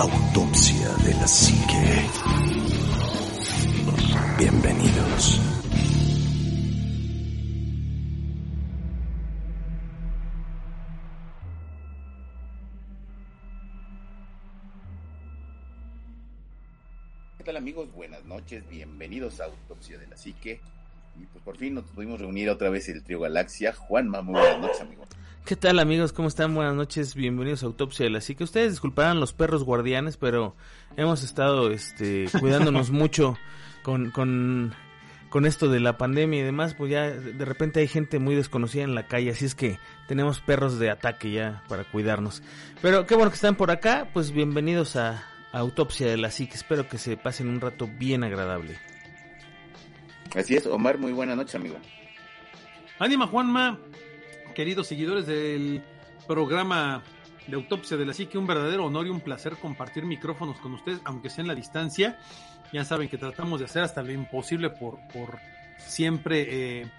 Autopsia de la Psique. Bienvenidos. ¿Qué tal amigos? Buenas noches, bienvenidos a Autopsia de la Psique. Y pues por fin nos pudimos reunir otra vez el trío Galaxia. Juanma, muy buenas noches, amigo. ¿Qué tal amigos? ¿Cómo están? Buenas noches, bienvenidos a Autopsia de la Psique. Ustedes disculparán los perros guardianes, pero hemos estado este, cuidándonos mucho con, con, con esto de la pandemia y demás. Pues ya de repente hay gente muy desconocida en la calle, así es que tenemos perros de ataque ya para cuidarnos. Pero qué bueno que están por acá, pues bienvenidos a, a Autopsia de la Psique. Espero que se pasen un rato bien agradable. Así es, Omar, muy buenas noches, amigo. Ánima Juanma, queridos seguidores del programa de Autopsia de la Psique, un verdadero honor y un placer compartir micrófonos con ustedes, aunque sea en la distancia. Ya saben que tratamos de hacer hasta lo imposible por, por siempre eh,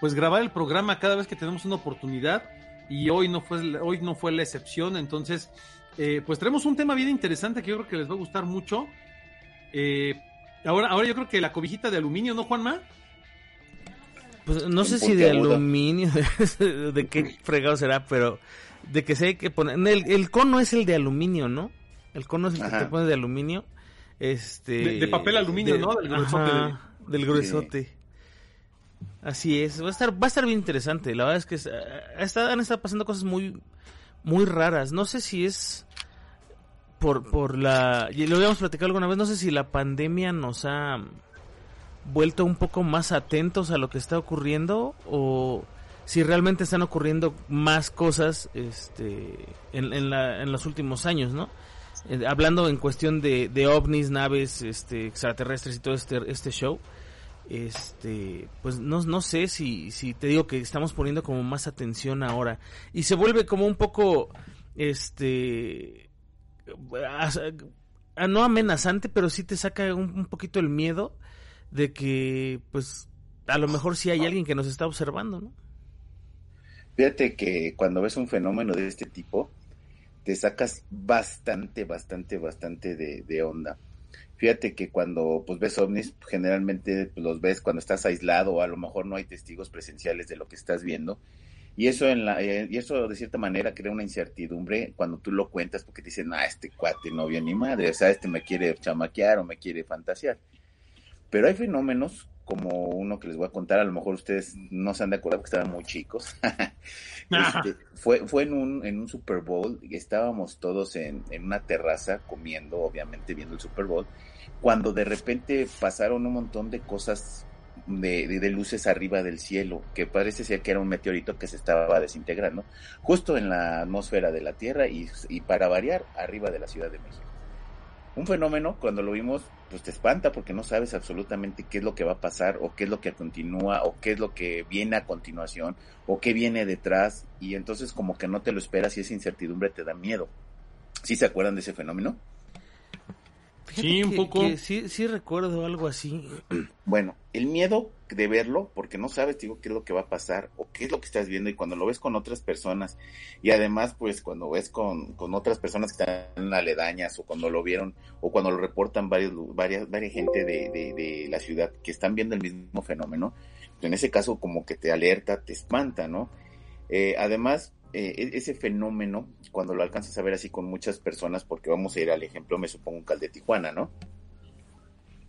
pues grabar el programa cada vez que tenemos una oportunidad y hoy no fue, hoy no fue la excepción, entonces eh, pues tenemos un tema bien interesante que yo creo que les va a gustar mucho. Eh, ahora, ahora yo creo que la cobijita de aluminio, ¿no, Juanma? Pues no sé si de aluminio, de qué fregado será, pero de que se hay que poner. El, el, cono es el de aluminio, ¿no? El cono es el Ajá. que te pones de aluminio. Este. De, de papel aluminio, de, ¿no? Del gruesote. Ajá, del gruesote. Sí. Así es, va a estar, va a estar bien interesante. La verdad es que está, han estado pasando cosas muy, muy raras. No sé si es por, por la, lo habíamos platicado alguna vez, no sé si la pandemia nos ha vuelto un poco más atentos a lo que está ocurriendo o si realmente están ocurriendo más cosas este, en, en, la, en los últimos años, ¿no? Eh, hablando en cuestión de, de ovnis, naves este, extraterrestres y todo este, este show, este, pues no, no sé si, si te digo que estamos poniendo como más atención ahora y se vuelve como un poco, este, a, a, no amenazante, pero sí te saca un, un poquito el miedo de que pues a lo mejor sí hay alguien que nos está observando, ¿no? Fíjate que cuando ves un fenómeno de este tipo, te sacas bastante, bastante, bastante de, de onda. Fíjate que cuando pues ves ovnis, generalmente pues, los ves cuando estás aislado o a lo mejor no hay testigos presenciales de lo que estás viendo. Y eso, en la, eh, y eso de cierta manera crea una incertidumbre cuando tú lo cuentas porque te dicen, ah, este cuate no vio ni madre, o sea, este me quiere chamaquear o me quiere fantasear. Pero hay fenómenos como uno que les voy a contar, a lo mejor ustedes no se han de acordar porque estaban muy chicos. este, fue fue en, un, en un Super Bowl, y estábamos todos en, en, una terraza comiendo, obviamente viendo el Super Bowl, cuando de repente pasaron un montón de cosas de, de, luces arriba del cielo, que parece ser que era un meteorito que se estaba desintegrando, justo en la atmósfera de la Tierra y, y para variar, arriba de la Ciudad de México un fenómeno, cuando lo vimos, pues te espanta porque no sabes absolutamente qué es lo que va a pasar o qué es lo que continúa o qué es lo que viene a continuación o qué viene detrás y entonces como que no te lo esperas y esa incertidumbre te da miedo. ¿Sí se acuerdan de ese fenómeno? Fíjate sí, un que, poco. Que sí, sí recuerdo algo así. Bueno, el miedo de verlo, porque no sabes, digo, qué es lo que va a pasar o qué es lo que estás viendo y cuando lo ves con otras personas y además, pues cuando ves con, con otras personas que están aledañas o cuando lo vieron o cuando lo reportan varios, varias, varias gente de, de, de la ciudad que están viendo el mismo fenómeno, en ese caso como que te alerta, te espanta, ¿no? Eh, además, eh, ese fenómeno, cuando lo alcanzas a ver así con muchas personas, porque vamos a ir al ejemplo, me supongo, que al de Tijuana, ¿no?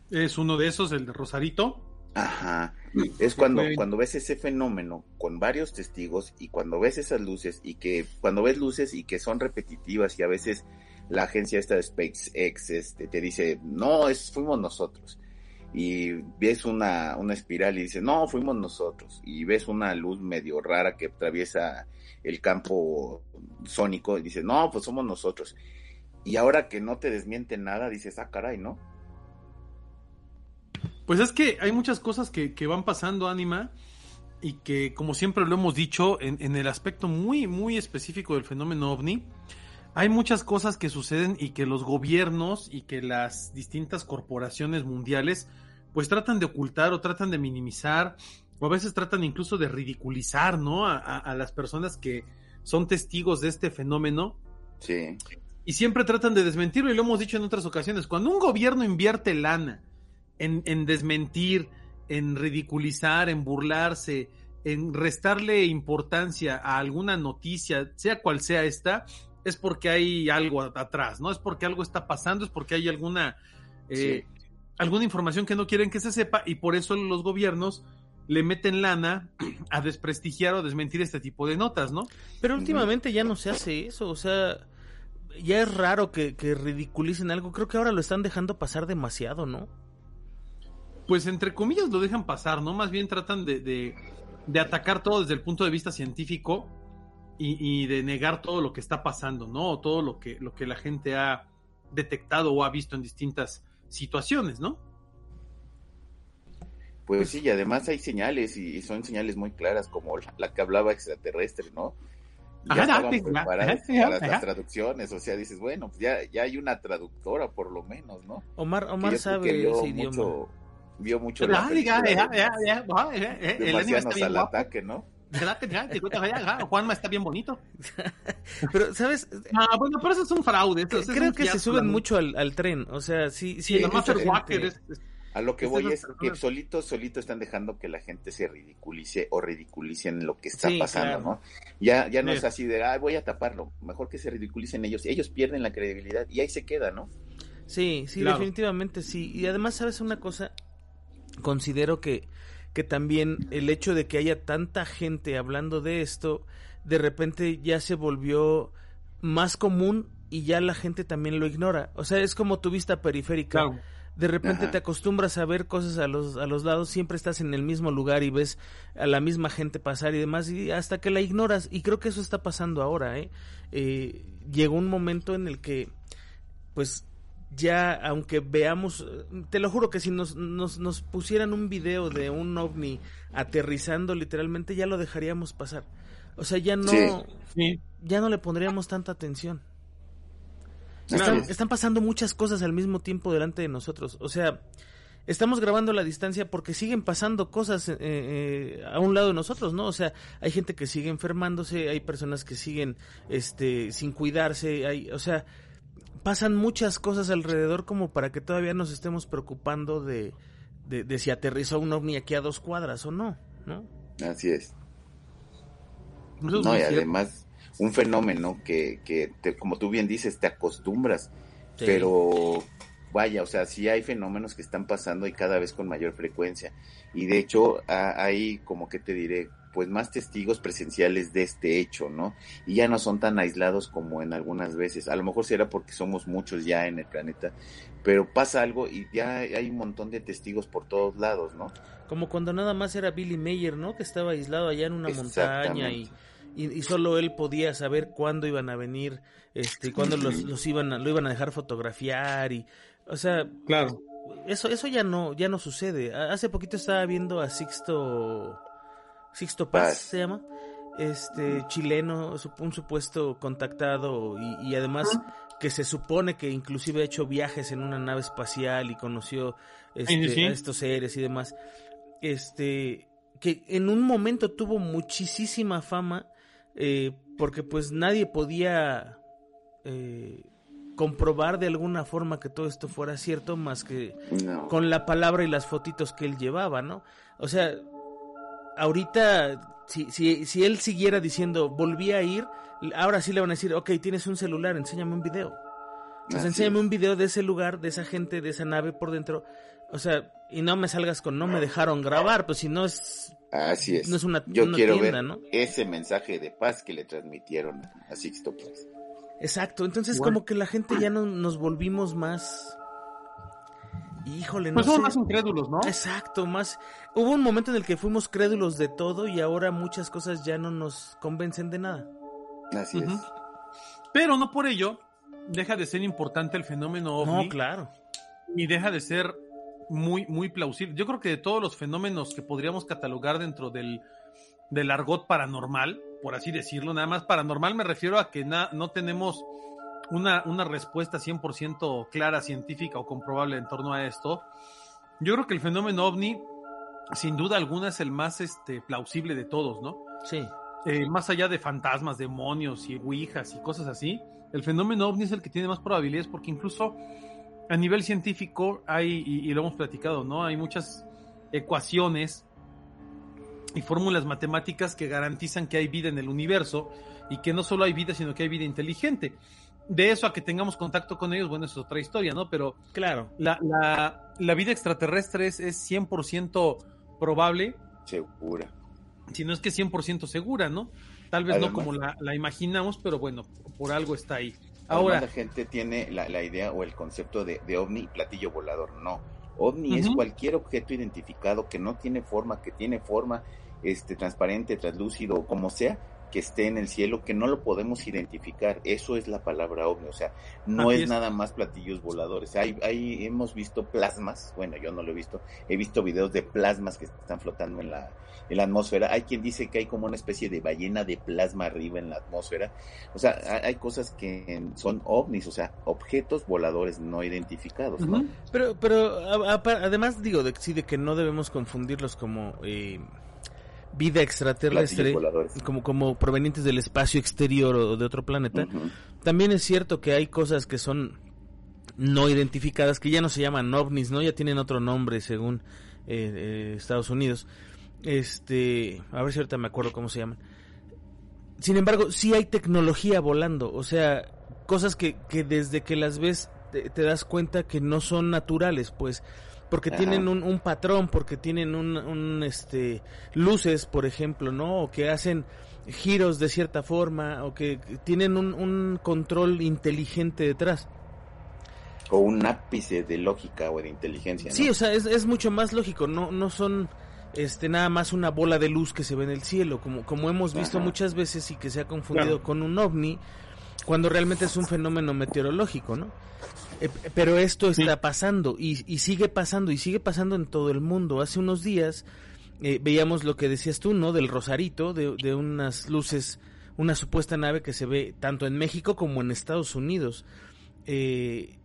Es uno de esos, el de Rosarito. Ajá. Es cuando, cuando ves ese fenómeno con varios testigos y cuando ves esas luces y que cuando ves luces y que son repetitivas y a veces la agencia esta de SpaceX este, te dice, no, es, fuimos nosotros. Y ves una, una espiral y dice, no, fuimos nosotros. Y ves una luz medio rara que atraviesa el campo sónico y dices, no, pues somos nosotros. Y ahora que no te desmiente nada, dices, ah, caray, ¿no? Pues es que hay muchas cosas que, que van pasando, Anima, y que, como siempre lo hemos dicho, en, en, el aspecto muy, muy específico del fenómeno ovni, hay muchas cosas que suceden y que los gobiernos y que las distintas corporaciones mundiales pues tratan de ocultar o tratan de minimizar o a veces tratan incluso de ridiculizar, ¿no? A, a, a las personas que son testigos de este fenómeno. Sí. y siempre tratan de desmentirlo y lo hemos dicho en otras ocasiones. Cuando un gobierno invierte lana en, en desmentir, en ridiculizar, en burlarse, en restarle importancia a alguna noticia, sea cual sea esta, es porque hay algo atrás, ¿no? Es porque algo está pasando, es porque hay alguna, eh, alguna información que no quieren que se sepa y por eso los gobiernos le meten lana a desprestigiar o desmentir este tipo de notas, ¿no? Pero últimamente ya no se hace eso, o sea, ya es raro que, que ridiculicen algo, creo que ahora lo están dejando pasar demasiado, ¿no? Pues entre comillas lo dejan pasar, ¿no? Más bien tratan de, de, de atacar todo desde el punto de vista científico y, y, de negar todo lo que está pasando, ¿no? Todo lo que, lo que la gente ha detectado o ha visto en distintas situaciones, ¿no? Pues sí, y además hay señales y son señales muy claras como la, la que hablaba extraterrestre, ¿no? Ya estaban preparadas para las traducciones, o sea, dices, bueno, pues ya, ya hay una traductora por lo menos, ¿no? Omar, Omar sabe ese idioma. Mucho, vio mucho la película de, de Marcianos al ataque, ¿no? Juanma está bien bonito. pero, ¿sabes? Ah, bueno, pero eso es un fraude. Eso, Creo que se suben mucho al, al, tren. O sea, sí, sí. sí gente... es, es, a lo que voy es que solitos, solitos están dejando que la gente se ridiculice o ridiculicen lo que está sí, pasando, claro. ¿no? Ya, ya no sí. es así de, ah, voy a taparlo. Mejor que se ridiculicen ellos. Ellos pierden la credibilidad y ahí se queda, ¿no? Sí, sí, claro. definitivamente sí. Y además, ¿sabes una cosa? Considero que, que también el hecho de que haya tanta gente hablando de esto, de repente ya se volvió más común y ya la gente también lo ignora. O sea, es como tu vista periférica. Claro de repente Ajá. te acostumbras a ver cosas a los, a los lados, siempre estás en el mismo lugar y ves a la misma gente pasar y demás, y hasta que la ignoras, y creo que eso está pasando ahora, ¿eh? eh llegó un momento en el que, pues, ya, aunque veamos, te lo juro que si nos, nos, nos pusieran un video de un ovni aterrizando literalmente, ya lo dejaríamos pasar. O sea, ya no, sí. ya no le pondríamos tanta atención. Están, están, pasando muchas cosas al mismo tiempo delante de nosotros. O sea, estamos grabando a la distancia porque siguen pasando cosas eh, eh, a un lado de nosotros, ¿no? O sea, hay gente que sigue enfermándose, hay personas que siguen este, sin cuidarse, hay, o sea, pasan muchas cosas alrededor como para que todavía nos estemos preocupando de, de, de si aterrizó un ovni aquí a dos cuadras o no, ¿no? Así es. No, y además un fenómeno que, que te, como tú bien dices, te acostumbras, sí. pero vaya, o sea, sí hay fenómenos que están pasando y cada vez con mayor frecuencia. Y de hecho, hay, como que te diré, pues más testigos presenciales de este hecho, ¿no? Y ya no son tan aislados como en algunas veces. A lo mejor será porque somos muchos ya en el planeta, pero pasa algo y ya hay un montón de testigos por todos lados, ¿no? Como cuando nada más era Billy Mayer, ¿no? Que estaba aislado allá en una montaña y y, y, solo él podía saber cuándo iban a venir, este, cuándo los, los iban a, lo iban a dejar fotografiar y, o sea, claro, eso, eso ya no, ya no sucede. Hace poquito estaba viendo a Sixto, Sixto Paz se llama, este chileno, un supuesto contactado y, y además que se supone que inclusive ha hecho viajes en una nave espacial y conoció este, ¿Sí? a estos seres y demás. Este, que en un momento tuvo muchísima fama eh, porque pues nadie podía eh, comprobar de alguna forma que todo esto fuera cierto más que no. con la palabra y las fotitos que él llevaba, ¿no? O sea, ahorita si, si, si él siguiera diciendo volví a ir, ahora sí le van a decir, ok, tienes un celular, enséñame un video. Entonces, enséñame un video de ese lugar, de esa gente, de esa nave por dentro. O sea, y no me salgas con no me dejaron grabar, pues si no es Así es. No es una, Yo una quiero tienda, ver ¿no? ese mensaje de paz que le transmitieron a Sixto Paz. Exacto, entonces bueno. como que la gente ya no nos volvimos más Híjole, no pues somos sé. más incrédulos, ¿no? Exacto, más. Hubo un momento en el que fuimos crédulos de todo y ahora muchas cosas ya no nos convencen de nada. Así uh -huh. es. Pero no por ello deja de ser importante el fenómeno ovni. No, claro. Y deja de ser muy, muy plausible. Yo creo que de todos los fenómenos que podríamos catalogar dentro del, del argot paranormal, por así decirlo, nada más paranormal me refiero a que na, no tenemos una, una respuesta 100% clara, científica o comprobable en torno a esto. Yo creo que el fenómeno ovni, sin duda alguna, es el más este, plausible de todos, ¿no? Sí. Eh, más allá de fantasmas, demonios y ouijas y cosas así, el fenómeno ovni es el que tiene más probabilidades porque incluso a nivel científico hay, y, lo hemos platicado, ¿no? Hay muchas ecuaciones y fórmulas matemáticas que garantizan que hay vida en el universo y que no solo hay vida, sino que hay vida inteligente. De eso a que tengamos contacto con ellos, bueno, es otra historia, ¿no? Pero claro, la, la, la vida extraterrestre es, es 100% probable. Segura. Si no es que 100% segura, ¿no? Tal vez no como la, la, imaginamos, pero bueno, por algo está ahí. Ahora, la gente tiene la, la, idea o el concepto de, de ovni platillo volador. No, ovni es cualquier objeto identificado que no tiene forma, que tiene forma este transparente, translúcido, como sea, que esté en el cielo que no lo podemos identificar. Eso es la palabra ovni, o sea, no es, nada más platillos voladores. Hay, hay, hemos visto plasmas, bueno, yo no lo he visto, he visto videos de plasmas que están flotando en la, en la atmósfera. Hay quien dice que hay como una especie de ballena de plasma arriba en la atmósfera. O sea, hay cosas que son ovnis, o sea, objetos voladores no identificados, ¿no? Pero, pero además digo, de, sí, de que no debemos confundirlos como... Eh vida extraterrestre, como, como provenientes del espacio exterior o de otro planeta, también es cierto que hay cosas que son no identificadas, que ya no se llaman ovnis, ¿no? Ya tienen otro nombre según eh, eh, Estados Unidos. Este, a ver si ahorita me acuerdo cómo se llaman. Sin embargo, sí hay tecnología volando, o sea, cosas que, que desde que las ves te das cuenta que no son naturales, pues porque tienen un, un, patrón, porque tienen un, un, este, luces, por ejemplo, ¿no? O que hacen giros de cierta forma, o que tienen un, un control inteligente detrás. O un ápice de lógica o de inteligencia. Sí, o sea, es, es mucho más lógico, no, no son este nada más una bola de luz que se ve en el cielo, como, como hemos visto muchas veces y que se ha confundido con un ovni, cuando realmente es un fenómeno meteorológico, ¿no? Eh, pero esto está pasando y, sigue pasando y sigue pasando en todo el mundo. Hace unos días eh, veíamos lo que decías tú, ¿no? Del Rosarito, de, unas luces, una supuesta nave que se ve tanto en México como en Estados Unidos. Eh,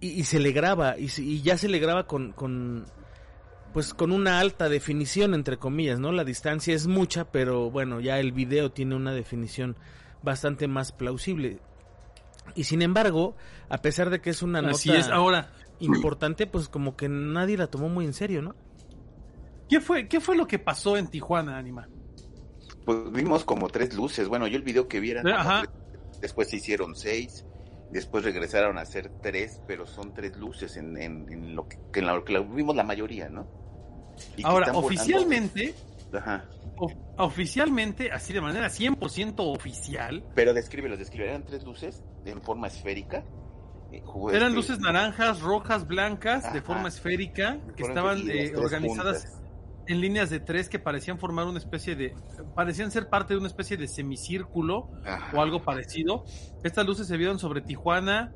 y, se le graba, y, y, ya se le graba con, con, pues con una alta definición, entre comillas, ¿no? La distancia es mucha, pero bueno, ya el video tiene una definición bastante más plausible. Y sin embargo, a pesar de que es una nota es ahora importante, pues como que nadie la tomó muy en serio, ¿no? ¿Qué fue, qué fue lo que pasó en Tijuana, Anima? Pues vimos como tres luces. Bueno, yo el video que vieran, después se hicieron seis, después regresaron a ser tres, pero son tres luces en, en, lo, que, en lo que vimos la mayoría, ¿no? Ahora, oficialmente, Ajá. oficialmente, así de manera 100% oficial. Pero descríbelo, descríbelo. Eran tres luces en forma esférica. Eh, Eran este, luces naranjas, rojas, blancas, de forma esférica, que estaban eh, organizadas en líneas de tres que parecían formar una especie de, parecían ser parte de una especie de semicírculo o algo parecido. Estas luces se vieron sobre Tijuana,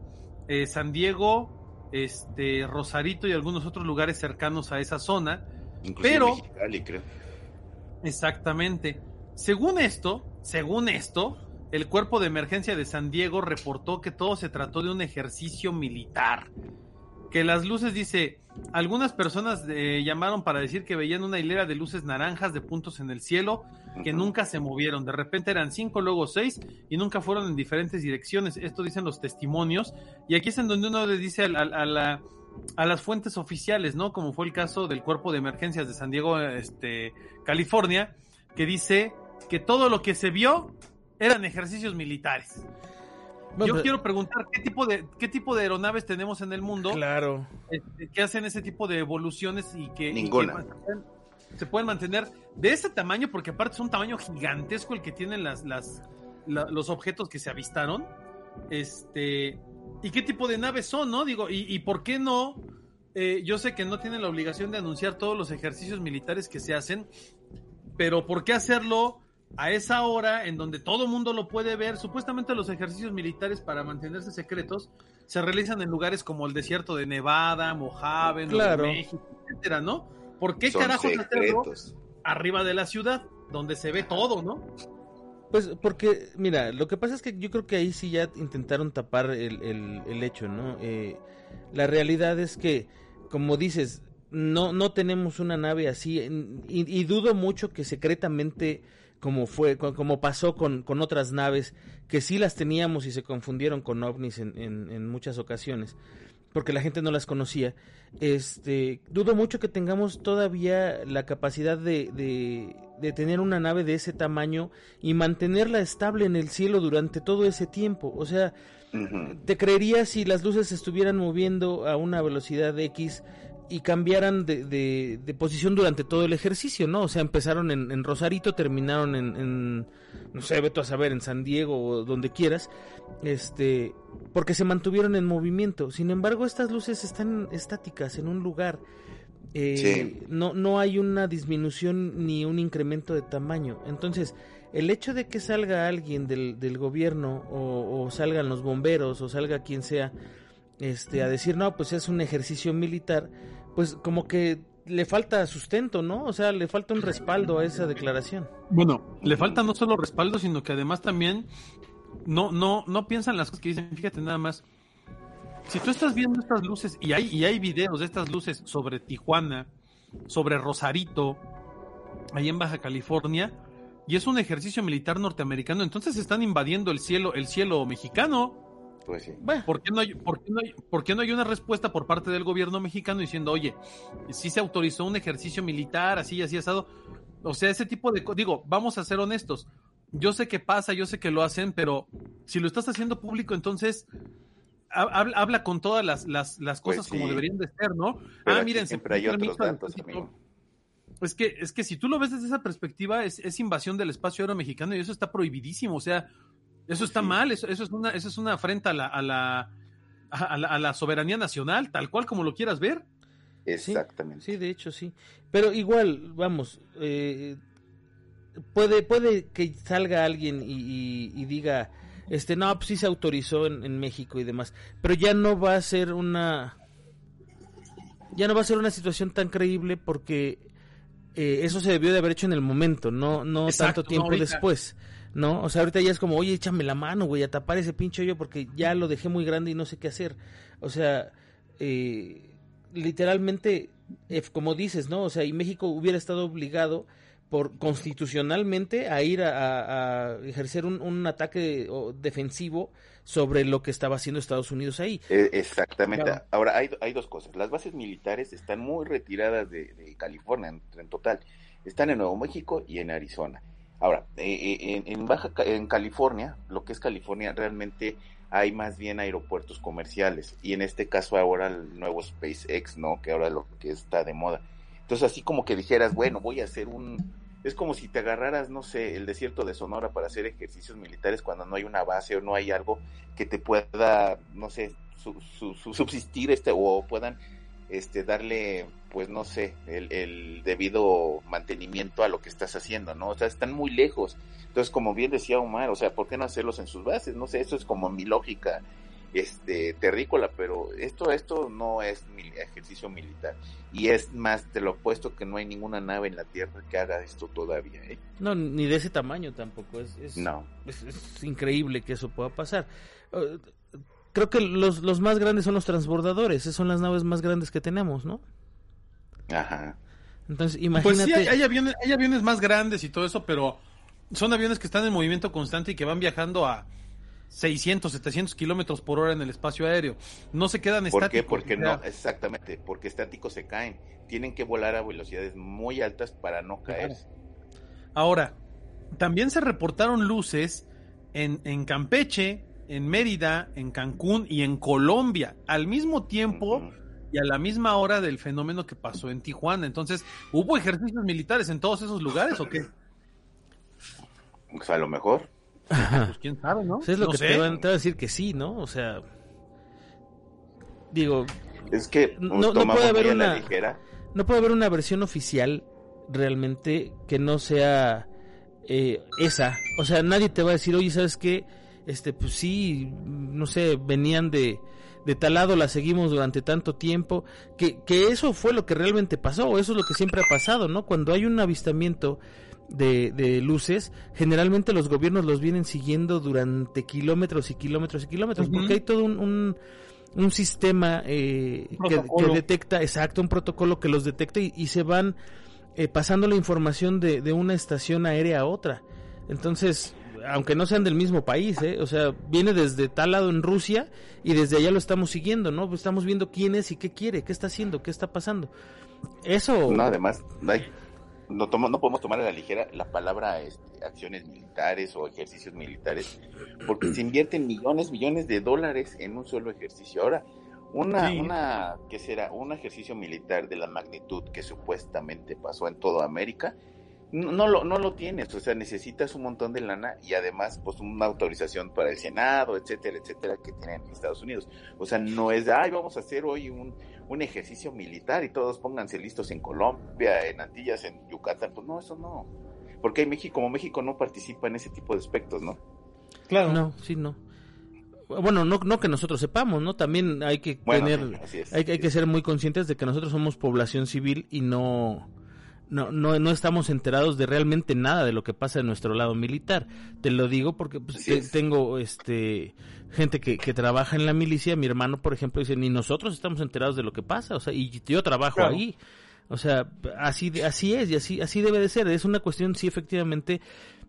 eh, San Diego, este, Rosarito y algunos otros lugares cercanos a esa zona. pero, creo. Exactamente. Según esto, según esto, el cuerpo de emergencia de San Diego reportó que todo se trató de un ejercicio militar. Que las luces, dice, algunas personas eh, llamaron para decir que veían una hilera de luces naranjas de puntos en el cielo que nunca se movieron. De repente eran cinco, luego seis y nunca fueron en diferentes direcciones. Esto dicen los testimonios. Y aquí es en donde uno le dice a, la, a las fuentes oficiales, ¿no? Como fue el caso del cuerpo de emergencias de San Diego, este, California, que dice que todo lo que se vio eran ejercicios militares. Yo quiero preguntar qué tipo de qué tipo de aeronaves tenemos en el mundo. Claro. Este, que hacen ese tipo de evoluciones y que, Ninguna. se pueden mantener de ese tamaño, porque aparte es un tamaño gigantesco el que tienen las, las los objetos que se avistaron. Este y qué tipo de naves son, ¿no? Digo, y, y por qué no. Eh, yo sé que no tienen la obligación de anunciar todos los ejercicios militares que se hacen, pero ¿por qué hacerlo? a esa hora en donde todo el mundo lo puede ver, supuestamente los ejercicios militares para mantenerse secretos se realizan en lugares como el desierto de Nevada, Mojave, Nuevo México, etcétera, ¿no? ¿Por qué carajos hacerlo arriba de la ciudad, donde se ve todo, no? Pues porque, mira, lo que pasa es que yo creo que ahí sí ya intentaron tapar el, el, hecho, ¿no? Eh, la realidad es que, como dices, no, no tenemos una nave así y dudo mucho que secretamente como fue, como pasó con, con otras naves que sí las teníamos y se confundieron con ovnis en, en, muchas ocasiones porque la gente no las conocía. Este, dudo mucho que tengamos todavía la capacidad de, de, de, tener una nave de ese tamaño y mantenerla estable en el cielo durante todo ese tiempo. O sea, te creería si las luces se estuvieran moviendo a una velocidad X y cambiaran de, de, posición durante todo el ejercicio, ¿no? O sea, empezaron en, Rosarito, terminaron en, no sé, veto a saber, en San Diego o donde quieras, este, porque se mantuvieron en movimiento. Sin embargo, estas luces están estáticas en un lugar. Eh, no, no hay una disminución ni un incremento de tamaño. Entonces, el hecho de que salga alguien del, del gobierno o, o salgan los bomberos o salga quien sea, este, a decir, no, pues es un ejercicio militar, pues como que le falta sustento, ¿no? O sea, le falta un respaldo a esa declaración. Bueno, le falta no solo respaldo, sino que además también no, no, no piensan las cosas que dicen. Fíjate nada más. Si tú estás viendo estas luces y hay, y hay videos de estas luces sobre Tijuana, sobre Rosarito, ahí en Baja California, y es un ejercicio militar norteamericano, entonces están invadiendo el cielo, el cielo mexicano. Pues ¿Por qué, no hay, por, qué no hay, ¿Por qué no hay una respuesta por parte del gobierno mexicano diciendo, oye, si se autorizó un ejercicio militar, así, así, asado? O sea, ese tipo de... Digo, vamos a ser honestos. Yo sé que pasa, yo sé que lo hacen, pero si lo estás haciendo público, entonces habla, con todas las, las, las pues cosas como deberían de ser, ¿no? ah, miren, siempre hay otros datos, Es que, es que si tú lo ves desde esa perspectiva, es, es invasión del espacio aéreo mexicano y eso está prohibidísimo. O sea, eso está mal, eso, eso, es una, eso es una afrenta a la, a la, a la, soberanía nacional, tal cual como lo quieras ver. Exactamente. Sí, de hecho sí. Pero igual, vamos, eh, puede, puede que salga alguien y, diga, este, no, pues sí se autorizó en, México y demás, pero ya no va a ser una, ya no va a ser una situación tan creíble porque eh, eso se debió de haber hecho en el momento, no, no tanto tiempo después. ¿no? O sea, ahorita ya es como, oye, échame la mano, güey, a tapar ese pinche hoyo porque ya lo dejé muy grande y no sé qué hacer. O sea, eh, literalmente, eh, como dices, ¿no? O sea, y México hubiera estado obligado por constitucionalmente a ir a, ejercer un, ataque defensivo sobre lo que estaba haciendo Estados Unidos ahí. E, exactamente. Ahora, hay, hay dos cosas. Las bases militares están muy retiradas de, California en total. Están en Nuevo México y en Arizona Ahora, eh, eh, en, Baja, en California, lo que es California, realmente hay más bien aeropuertos comerciales y en este caso ahora el nuevo SpaceX, ¿no? Que ahora lo que está de moda. Entonces así como que dijeras, bueno, voy a hacer un... Es como si te agarraras, no sé, el desierto de Sonora para hacer ejercicios militares cuando no hay una base o no hay algo que te pueda, no sé, subsistir este o puedan este darle pues no sé el, debido mantenimiento a lo que estás haciendo no o sea están muy lejos. Entonces como bien decía Omar o sea por qué no hacerlos en sus bases no sé eso es como mi lógica este terrícola pero esto esto no es ejercicio militar y es más te lo puesto que no hay ninguna nave en la tierra que haga esto todavía ¿eh? no ni de ese tamaño tampoco es, es no es, es increíble que eso pueda pasar uh, creo que los, los más grandes son los transbordadores, esas son las naves más grandes que tenemos, ¿no? Ajá. Entonces, imagínate. Pues sí, hay, aviones, hay aviones más grandes y todo eso, pero son aviones que están en movimiento constante y que van viajando a 600, 700 kilómetros por hora en el espacio aéreo. No se quedan estáticos. ¿Por qué? Porque no, exactamente, porque estáticos se caen. Tienen que volar a velocidades muy altas para no caer. Ahora, también se reportaron luces en, en Campeche, en Mérida, en Cancún y en Colombia al mismo tiempo y a la misma hora del fenómeno que pasó en Tijuana. Entonces, ¿hubo ejércitos militares en todos esos lugares o qué? Pues a lo mejor. Pues quién sabe, ¿no? Es lo que te, van, a decir que sí, ¿no? O sea, digo, es que no, puede haber una no puede haber una versión oficial realmente que no sea eh, esa. O sea, nadie te va a decir, oye, ¿sabes qué? este, pues sí, no sé, venían de, de tal lado, la seguimos durante tanto tiempo, que, que eso fue lo que realmente pasó, eso es lo que siempre ha pasado, ¿no? Cuando hay un avistamiento de, de luces, generalmente los gobiernos los vienen siguiendo durante kilómetros y kilómetros y kilómetros, porque hay todo un, un, sistema eh, que, detecta, exacto, un protocolo que los detecta y, y se van eh, pasando la información de, de una estación aérea a otra. Entonces, aunque no sean del mismo país, ¿eh? o sea, viene desde tal lado en Rusia y desde allá lo estamos siguiendo, ¿no? Pues estamos viendo quién es y qué quiere, qué está haciendo, qué está pasando. Eso. No, además, hay, no, tomo, no podemos tomar a la ligera la palabra este, acciones militares o ejercicios militares, porque se invierten millones, millones de dólares en un solo ejercicio. Ahora, una, Sí. una, ¿qué será? Un ejercicio militar de la magnitud que supuestamente pasó en toda América, no, no lo, no lo tienes, o sea, necesitas un montón de lana y además, pues, una autorización para el Senado, etcétera, etcétera, que tienen en Estados Unidos. O sea, no es ay, vamos a hacer hoy un, un ejercicio militar y todos pónganse listos en Colombia, en Antillas, en Yucatán. Pues no, eso no. Porque hay México, como México no participa en ese tipo de aspectos, ¿no? Claro. No, sí, no. Bueno, no, no que nosotros sepamos, ¿no? También hay que Bueno, tener, sí, es. hay, hay que ser muy conscientes de que nosotros somos población civil y no, no, no, no estamos enterados de realmente nada de lo que pasa en nuestro lado militar. Te lo digo porque pues, Así te- es. tengo este gente que, que trabaja en la milicia. Mi hermano, por ejemplo, dice ni nosotros estamos enterados de lo que pasa. O sea, y yo trabajo Claro. ahí. O sea, así, así es y así, así debe de ser. Es una cuestión, sí, efectivamente,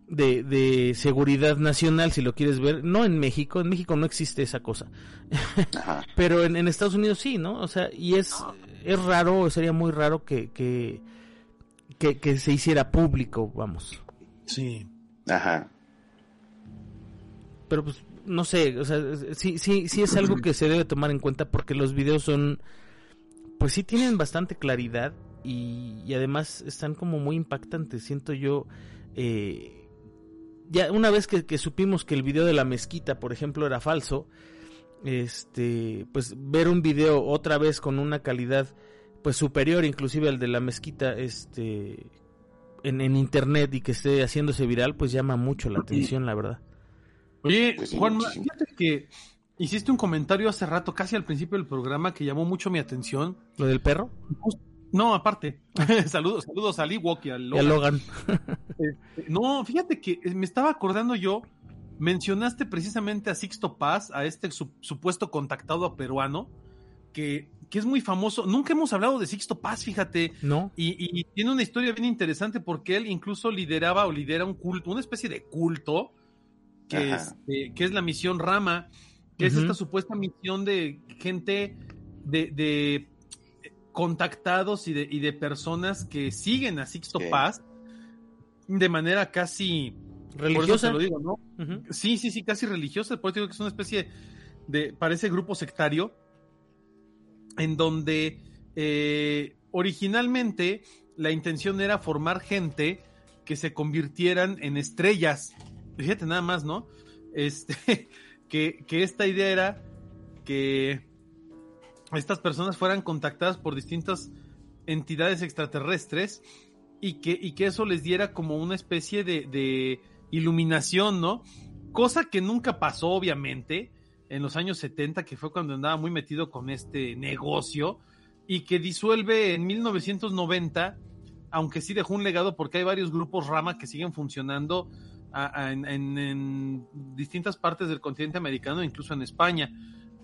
de, de seguridad nacional, si lo quieres ver. No en México, en México no existe esa cosa. Pero en, en Estados Unidos sí, ¿no? O sea, y es, es raro, sería muy raro que, que, que, que se hiciera público, vamos. Sí. Ajá. Pero pues, no sé, o sea, sí, sí, sí es algo que se debe tomar en cuenta porque los videos son, pues sí tienen bastante claridad y, y además están como muy impactantes, siento yo. eh, ya una vez que, que supimos que el video de la mezquita, por ejemplo, era falso, este, pues ver un video otra vez con una calidad pues superior inclusive al de la mezquita, este, en, en internet y que esté haciéndose viral, pues llama mucho la atención, la verdad. Oye, Pues Juan, fíjate que hiciste un comentario hace rato, casi al principio del programa, que llamó mucho mi atención. ¿Lo del perro? No, aparte. saludos, saludos a Lee Walk y a Y a Logan. Logan. No, fíjate que eh, me estaba acordando yo, mencionaste precisamente a Sixto Paz, a este su- supuesto contactado peruano, que, que es muy famoso. Nunca hemos hablado de Sixto Paz, fíjate. ¿No? Y, y tiene una historia bien interesante porque él incluso lideraba o lidera un culto, una especie de culto, que, es, eh, que es la misión Rama, que es esta supuesta misión de gente de, de contactados y de, y de personas que siguen a Sixto. Paz de manera casi por eso Religiosa. te lo digo, ¿no? Ujú. Sí, sí, sí, casi religiosa. Por eso digo que es una especie de. Parece grupo sectario. En donde eh, originalmente la intención era formar gente que se convirtieran en estrellas. Fíjate nada más, ¿no? Este, que, que esta idea era que estas personas fueran contactadas por distintas entidades extraterrestres y que, y que eso les diera como una especie de, de iluminación, ¿no? Cosa que nunca pasó, obviamente, en los años 70, que fue cuando andaba muy metido con este negocio, y que disuelve en 1990, aunque sí dejó un legado porque hay varios grupos rama que siguen funcionando a- a- en, en- en distintas partes del continente americano, incluso en España.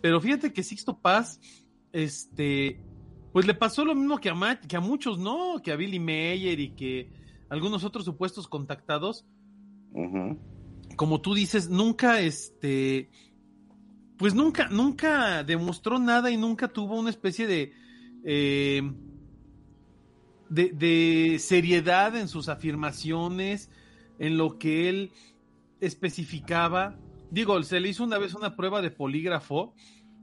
Pero fíjate que Sixto Paz, este, pues le pasó lo mismo que a, Ma- que a muchos, ¿no? Que a Billy Mayer y que algunos otros supuestos contactados, como tú dices, nunca, este, pues nunca, nunca demostró nada y nunca tuvo una especie de, eh, de, de seriedad en sus afirmaciones, en lo que él especificaba. Digo, se le hizo una vez una prueba de polígrafo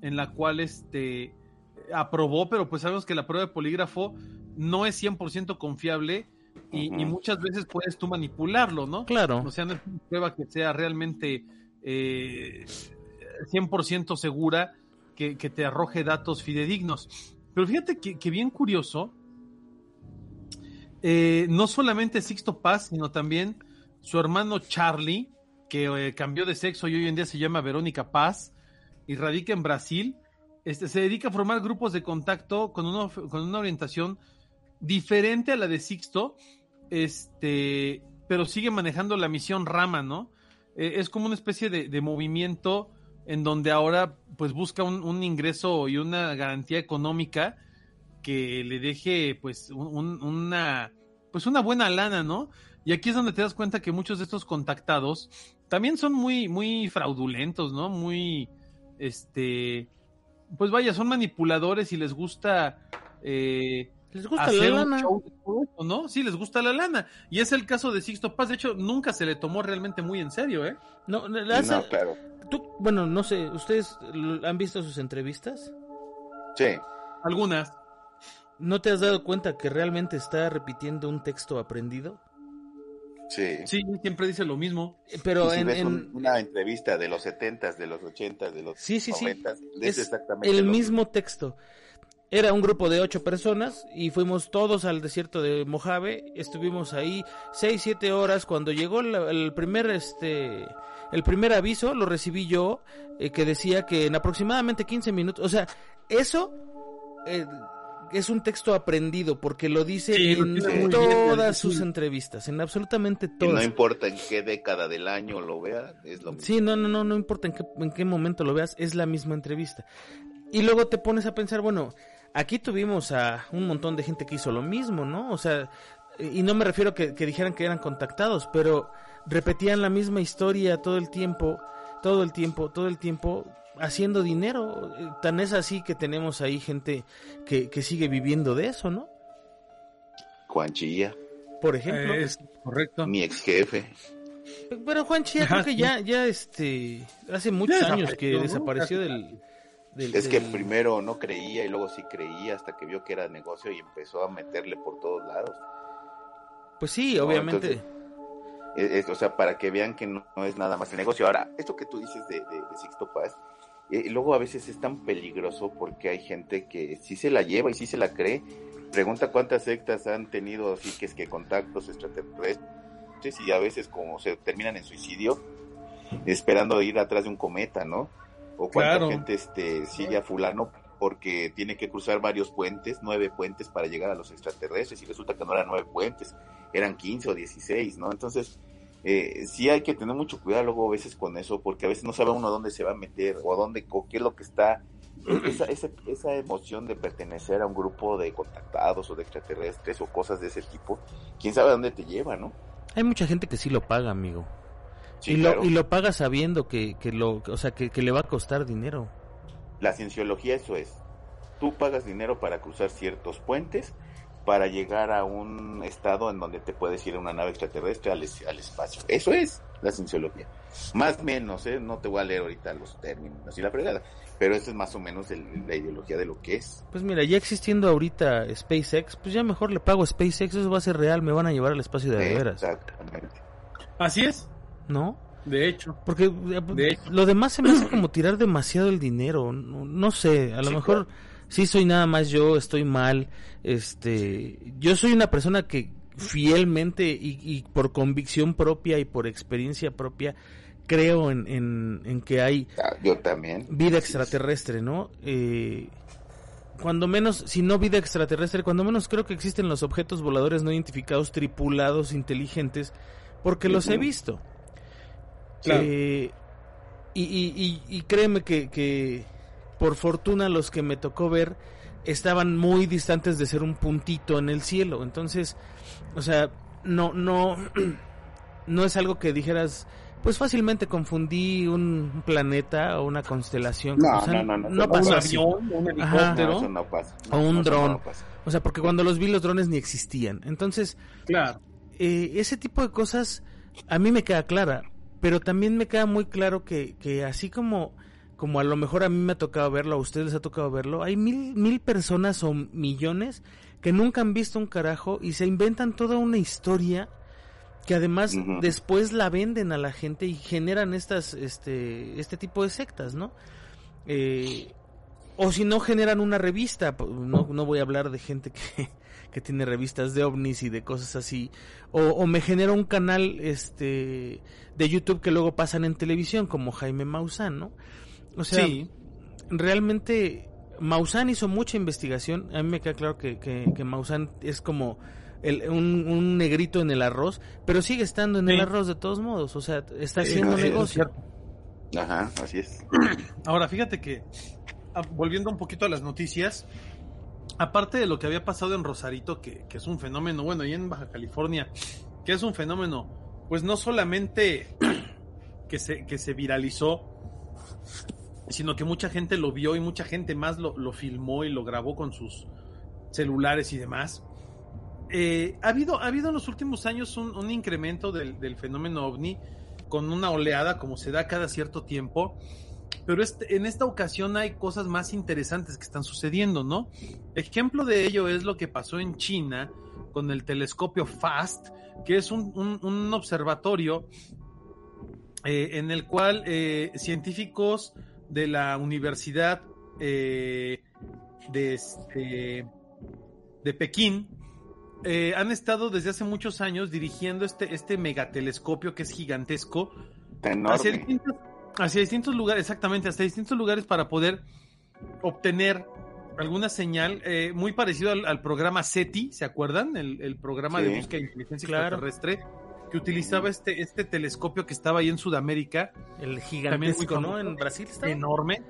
en la cual este aprobó, pero pues sabemos que la prueba de polígrafo no es 100% confiable y, muchas veces puedes tú manipularlo, ¿no? Claro. O sea, no es una prueba que sea realmente eh, 100% segura que, te arroje datos fidedignos. Pero fíjate que, bien curioso, eh, no solamente Sixto Paz, sino también su hermano Charlie, que eh, cambió de sexo y hoy en día se llama Verónica Paz y radica en Brasil, este, se dedica a formar grupos de contacto con una, con una orientación diferente a la de Sixto, este, pero sigue manejando la misión Rama, ¿no? Eh, es como una especie de movimiento en donde ahora pues busca un, ingreso y una garantía económica que le deje pues un- un- una pues una buena lana, ¿no? Y aquí es donde te das cuenta que muchos de estos contactados también son muy, muy fraudulentos, ¿no? Muy, este, pues vaya, son manipuladores y les gusta, eh, les gusta la lana. ¿no? Sí, les gusta la lana. Y es el caso de Sixto Paz. De hecho, nunca se le tomó realmente muy en serio, ¿eh? No, no claro. Tú, bueno, no sé, ¿ustedes han visto sus entrevistas? Sí. Algunas. ¿No te has dado cuenta que realmente está repitiendo un texto aprendido? Sí. Sí, siempre dice lo mismo. Pero en, una entrevista de los 70 de los 80 de los sí, sí, sí. es, exactamente el mismo texto. Era un grupo de ocho personas y fuimos todos al desierto de Mojave. Estuvimos ahí seis, siete horas. Cuando llegó el primer, este, el primer aviso, lo recibí yo, eh, que decía que en aproximadamente 15 minutos, o sea, eso eh, es un texto aprendido porque lo dice en todas sus entrevistas, en absolutamente todas. no importa en qué década del año lo veas, es lo mismo. Sí, no, no, no, no importa en qué, en qué momento lo veas, es la misma entrevista. Y luego te pones a pensar, bueno, aquí tuvimos a un montón de gente que hizo lo mismo, ¿no? O sea, y no me refiero a que, dijeran que eran contactados, pero repetían la misma historia todo el tiempo, todo el tiempo, todo el tiempo, haciendo dinero. Tan es así que tenemos ahí gente que, sigue viviendo de eso, ¿no? Juan Chilla. Por ejemplo. Es correcto. Mi ex jefe. Pero Juan Chilla creo que ya, ya este, hace muchos años que desapareció del, es que primero no creía y luego sí creía hasta que vio que era negocio y empezó a meterle por todos lados. Pues sí, obviamente. E, o sea, para que vean que no, es nada más el negocio. Ahora, esto que tú dices de, de, Sixto Paz, eh, luego a veces es tan peligroso porque hay gente que sí se la lleva y sí se la cree. Pregunta cuántas sectas han tenido así que es que contactos extraterrestres y a veces como se terminan en suicidio esperando ir atrás de un cometa, ¿no? O cuánta gente este, sigue a fulano porque tiene que cruzar varios puentes, nueve puentes para llegar a los extraterrestres y resulta que no eran nueve puentes, eran quince o dieciséis, ¿no? Entonces, eh, sí hay que tener mucho cuidado luego a veces con eso porque a veces no sabe uno dónde se va a meter o a dónde, o qué es lo que está, esa, esa, esa emoción de pertenecer a un grupo de contactados o de extraterrestres o cosas de ese tipo, quién sabe a dónde te lleva, ¿no? Hay mucha gente que sí lo paga, amigo y, lo, y lo paga sabiendo que, que lo, o sea, que, le va a costar dinero. La cienciología eso es. Tú pagas dinero para cruzar ciertos puentes para llegar a un estado en donde te puedes ir a una nave extraterrestre al, al espacio. Eso es la cienciología. Más o menos, ¿eh? no te voy a leer ahorita los términos y la fregada, pero eso es más o menos la ideología de lo que es. Pues mira, ya existiendo ahorita SpaceX, pues ya mejor le pago a SpaceX, eso va a ser real, me van a llevar al espacio de veras. Exactamente. Así es. ¿No? De hecho. Porque eh, lo demás se me hace como tirar demasiado el dinero. No, sé, a lo mejor sí soy nada más yo, estoy mal. Este, yo soy una persona que fielmente y, por convicción propia y por experiencia propia creo en, en, que hay ah, yo también vida extraterrestre, ¿no? Eh, cuando menos, si no vida extraterrestre, cuando menos creo que existen los objetos voladores no identificados tripulados inteligentes, porque los he visto. Eh, y, créeme que, por fortuna los que me tocó ver estaban muy distantes de ser un puntito en el cielo. Entonces, o sea, no, no, no es algo que dijeras, pues fácilmente confundí un planeta o una constelación. No, no, no, no, pasa un un helicóptero. o un dron. O sea, porque cuando los vi los drones ni existían. Entonces, claro. Eh, ese tipo de cosas a mí me queda clara pero también me queda muy claro que, que así como, como a lo mejor a mí me ha tocado verlo, a ustedes les ha tocado verlo, hay mil, mil personas o millones que nunca han visto un carajo y se inventan toda una historia que además después la venden a la gente y generan estas, este, este tipo de sectas, ¿no? Eh, o si no generan una revista, no, no voy a hablar de gente que, que tiene revistas de ovnis y de cosas así, o, me genera un canal este de YouTube que luego pasan en televisión, como Jaime Maussan, ¿no? O sea, realmente Maussan hizo mucha investigación, a mí me queda claro que, que, Maussan es como el, un, negrito en el arroz, pero sigue estando en el arroz de todos modos, o sea, está haciendo negocio. Ajá, así es. Ahora, fíjate que, ah, volviendo un poquito a las noticias, aparte de lo que había pasado en Rosarito, que, es un fenómeno, bueno, y en Baja California, que es un fenómeno, pues no solamente que se, que se viralizó, sino que mucha gente lo vio y mucha gente más lo, lo filmó y lo grabó con sus celulares y demás. Eh, ha, habido, ha habido en los últimos años un, un incremento del, del, fenómeno ovni con una oleada como se da cada cierto tiempo, pero este, en esta ocasión hay cosas más interesantes que están sucediendo, ¿no? Ejemplo de ello es lo que pasó en China con el telescopio FAST, que es un, un, un observatorio eh, en el cual eh, científicos de la Universidad eh, de, este, de Pekín han estado desde hace muchos años dirigiendo este, este megatelescopio que es gigantesco hacia hacia distintos, lugares, exactamente, hasta distintos lugares para poder obtener alguna señal eh, muy parecido al, al, programa SETI, ¿se acuerdan? El, el programa sí. de búsqueda de inteligencia claro. extraterrestre que utilizaba este, este telescopio que estaba ahí en Sudamérica. El gigantesco, ¿no? En Brasil estaba. Enorme.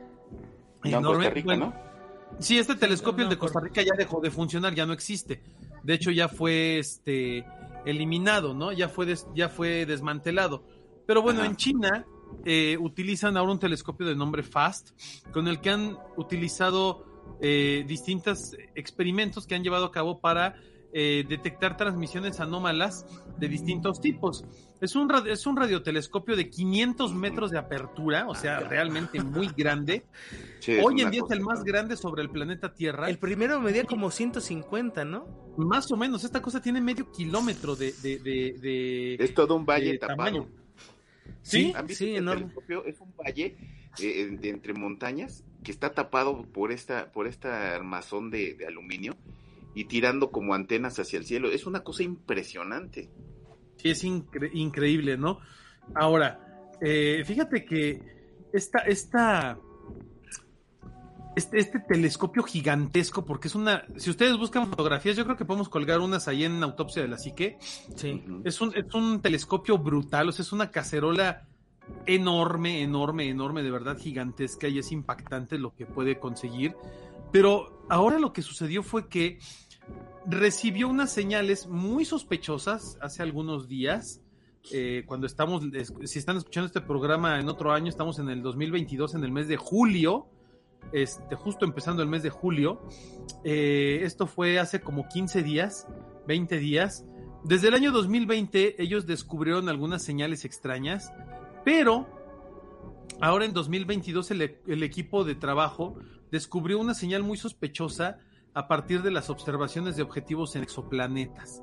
No, enorme. Rica, bueno, ¿no? Sí, este telescopio, el de Costa Rica, ya dejó de funcionar, ya no existe. De hecho, ya fue este eliminado, ¿no? Ya fue, des, ya fue desmantelado. Pero bueno, Ajá. en China eh, utilizan ahora un telescopio de nombre FAST, con el que han utilizado eh, distintos experimentos que han llevado a cabo para eh, detectar transmisiones anómalas de distintos tipos. Es un, es un radiotelescopio de 500 metros de apertura, o sea, realmente muy grande. Sí, Hoy en día es el más grande sobre el planeta Tierra. El primero medía como 150, ¿no? Más o menos, esta cosa tiene medio kilómetro de... de, de, de es todo un valle tapado. Tamaño. Sí, sí, enorme. es un valle eh, de entre montañas que está tapado por esta, por esta armazón de, de aluminio y tirando como antenas hacia el cielo. Es una cosa impresionante. Sí, es incre increíble, ¿no? Ahora, eh, fíjate que esta, esta, este, este, telescopio gigantesco, porque es una, si ustedes buscan fotografías, yo creo que podemos colgar unas ahí en Autopsia de la Psique. Sí. Es un, es un telescopio brutal, o sea, es una cacerola enorme, enorme, enorme, de verdad gigantesca y es impactante lo que puede conseguir. Pero ahora lo que sucedió fue que recibió unas señales muy sospechosas hace algunos días. Eh, cuando estamos, si están escuchando este programa en otro año, estamos en el 2022, en el mes de julio, este, justo empezando el mes de julio. Eh, esto fue hace como 15 días, 20 días. Desde el año 2020 ellos descubrieron algunas señales extrañas, pero ahora en 2022 el, el equipo de trabajo descubrió una señal muy sospechosa a partir de las observaciones de objetivos en exoplanetas.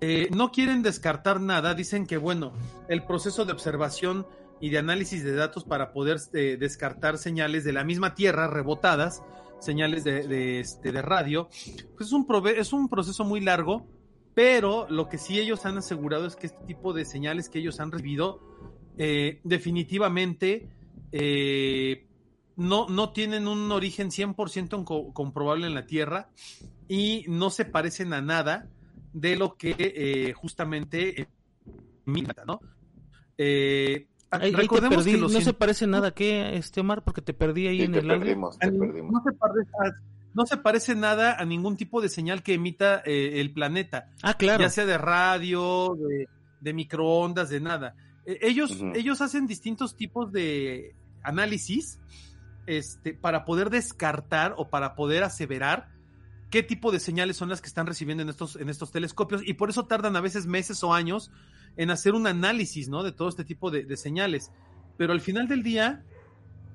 Eh, no quieren descartar nada, dicen que bueno, el proceso de observación y de análisis de datos para poder eh, descartar señales de la misma Tierra rebotadas, señales de, de, este, radio, pues es un, es un proceso muy largo, pero lo que sí ellos han asegurado es que este tipo de señales que ellos han recibido eh, definitivamente eh, no, no tienen un origen 100% co comprobable en la Tierra y no se parecen a nada de lo que eh, justamente ¿no? Ahí, recordemos ahí que los... no se parece nada que este Omar porque te perdí ahí sí, en te el perdimos, te perdimos. No, se parece, no se parece nada a ningún tipo de señal que emita eh, el planeta. Ah, claro. Ya sea de radio, de, de microondas, de nada. Eh, ellos, uh -huh. ellos hacen distintos tipos de análisis este, para poder descartar o para poder aseverar qué tipo de señales son las que están recibiendo en estos, en estos telescopios y por eso tardan a veces meses o años en hacer un análisis ¿no? de todo este tipo de, señales. Pero al final del día,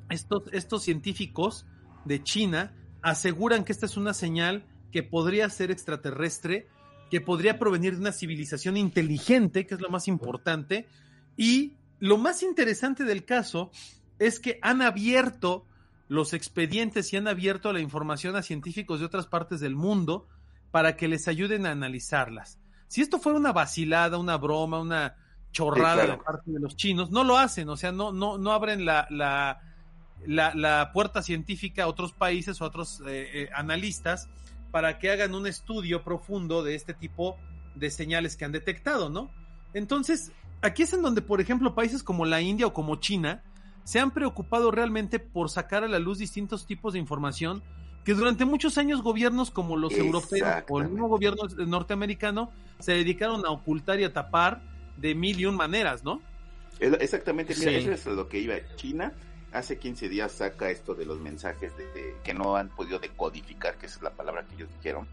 estos, estos científicos de China aseguran que esta es una señal que podría ser extraterrestre, que podría provenir de una civilización inteligente, que es lo más importante, y lo más interesante del caso es que han abierto los expedientes y han abierto la información a científicos de otras partes del mundo para que les ayuden a analizarlas. Si esto fuera una vacilada, una broma, una chorrada sí, claro. de parte de los chinos, no lo hacen, o sea, no, no, no abren la, la, la, la puerta científica a otros países o a otros eh, eh, analistas para que hagan un estudio profundo de este tipo de señales que han detectado, ¿no? Entonces, aquí es en donde, por ejemplo, países como la India o como China se han preocupado realmente por sacar a la luz distintos tipos de información que durante muchos años gobiernos como los europeos o el mismo gobierno norteamericano se dedicaron a ocultar y a tapar de mil y un maneras, ¿no? Exactamente, mira, eso es lo que iba. China hace 15 días saca esto de los mensajes de, que no han podido decodificar, que es la palabra que ellos dijeron,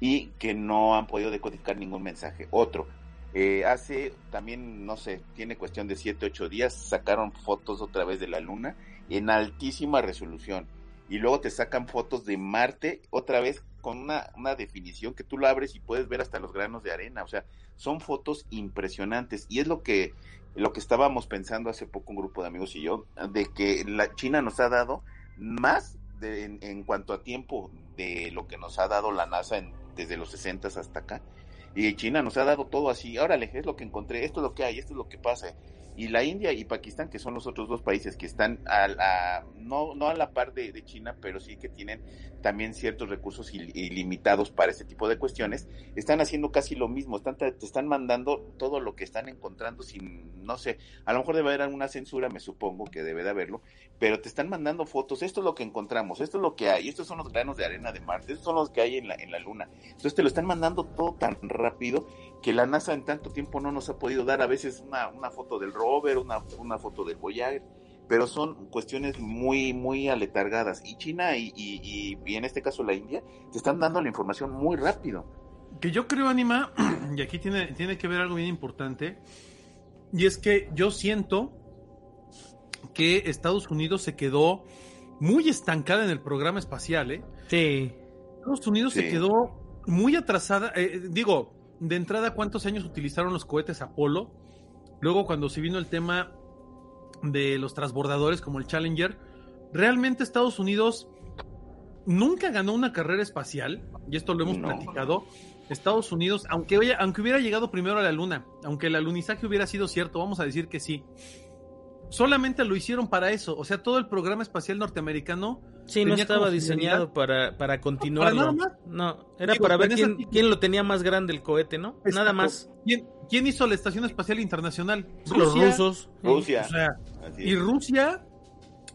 y que no han podido decodificar ningún mensaje. Otro, eh, hace también, no sé, tiene cuestión de 7, 8 días, sacaron fotos otra vez de la luna en altísima resolución. Y luego te sacan fotos de Marte otra vez con una, una definición que tú lo abres y puedes ver hasta los granos de arena. O sea, son fotos impresionantes. Y es lo que lo que estábamos pensando hace poco un grupo de amigos y yo, de que la China nos ha dado más de, en, cuanto a tiempo de lo que nos ha dado la NASA desde los 60 hasta acá. Y China nos ha dado todo así, órale, es lo que encontré, esto es lo que hay, esto es lo que pasa y la India y Pakistán, que son los otros dos países que están a, no, no a la par de, China, pero sí que tienen también ciertos recursos ilimitados para este tipo de cuestiones, están haciendo casi lo mismo, están, te están mandando todo lo que están encontrando sin, no sé, a lo mejor debe haber alguna censura, me supongo que debe de haberlo, pero te están mandando fotos, esto es lo que encontramos, esto es lo que hay, estos son los granos de arena de Marte, estos son los que hay en la, en la Luna. Entonces te lo están mandando todo tan rápido que la NASA en tanto tiempo no nos ha podido dar a veces una, una foto del rover, una, una foto del Voyager, pero son cuestiones muy, muy aletargadas. Y China y, y, y, en este caso la India te están dando la información muy rápido. Que yo creo, Anima, y aquí tiene, tiene que ver algo bien importante, y es que yo siento que Estados Unidos se quedó muy estancada en el programa espacial, ¿eh? Sí. Estados Unidos se quedó muy atrasada. Eh, digo, de entrada, ¿cuántos años utilizaron los cohetes Apolo? Luego, cuando se vino el tema de los transbordadores como el Challenger, realmente Estados Unidos nunca ganó una carrera espacial, y esto lo hemos platicado. Estados Unidos, aunque, aunque hubiera llegado primero a la Luna, aunque el alunizaje hubiera sido cierto, vamos a decir que sí, solamente lo hicieron para eso. O sea, todo el programa espacial norteamericano. Sí, no estaba diseñado para, para continuarlo. No, era para ver quién, lo tenía más grande el cohete, ¿no? Nada más. ¿Quién, hizo la Estación Espacial Internacional? Los rusos. Rusia. y Rusia,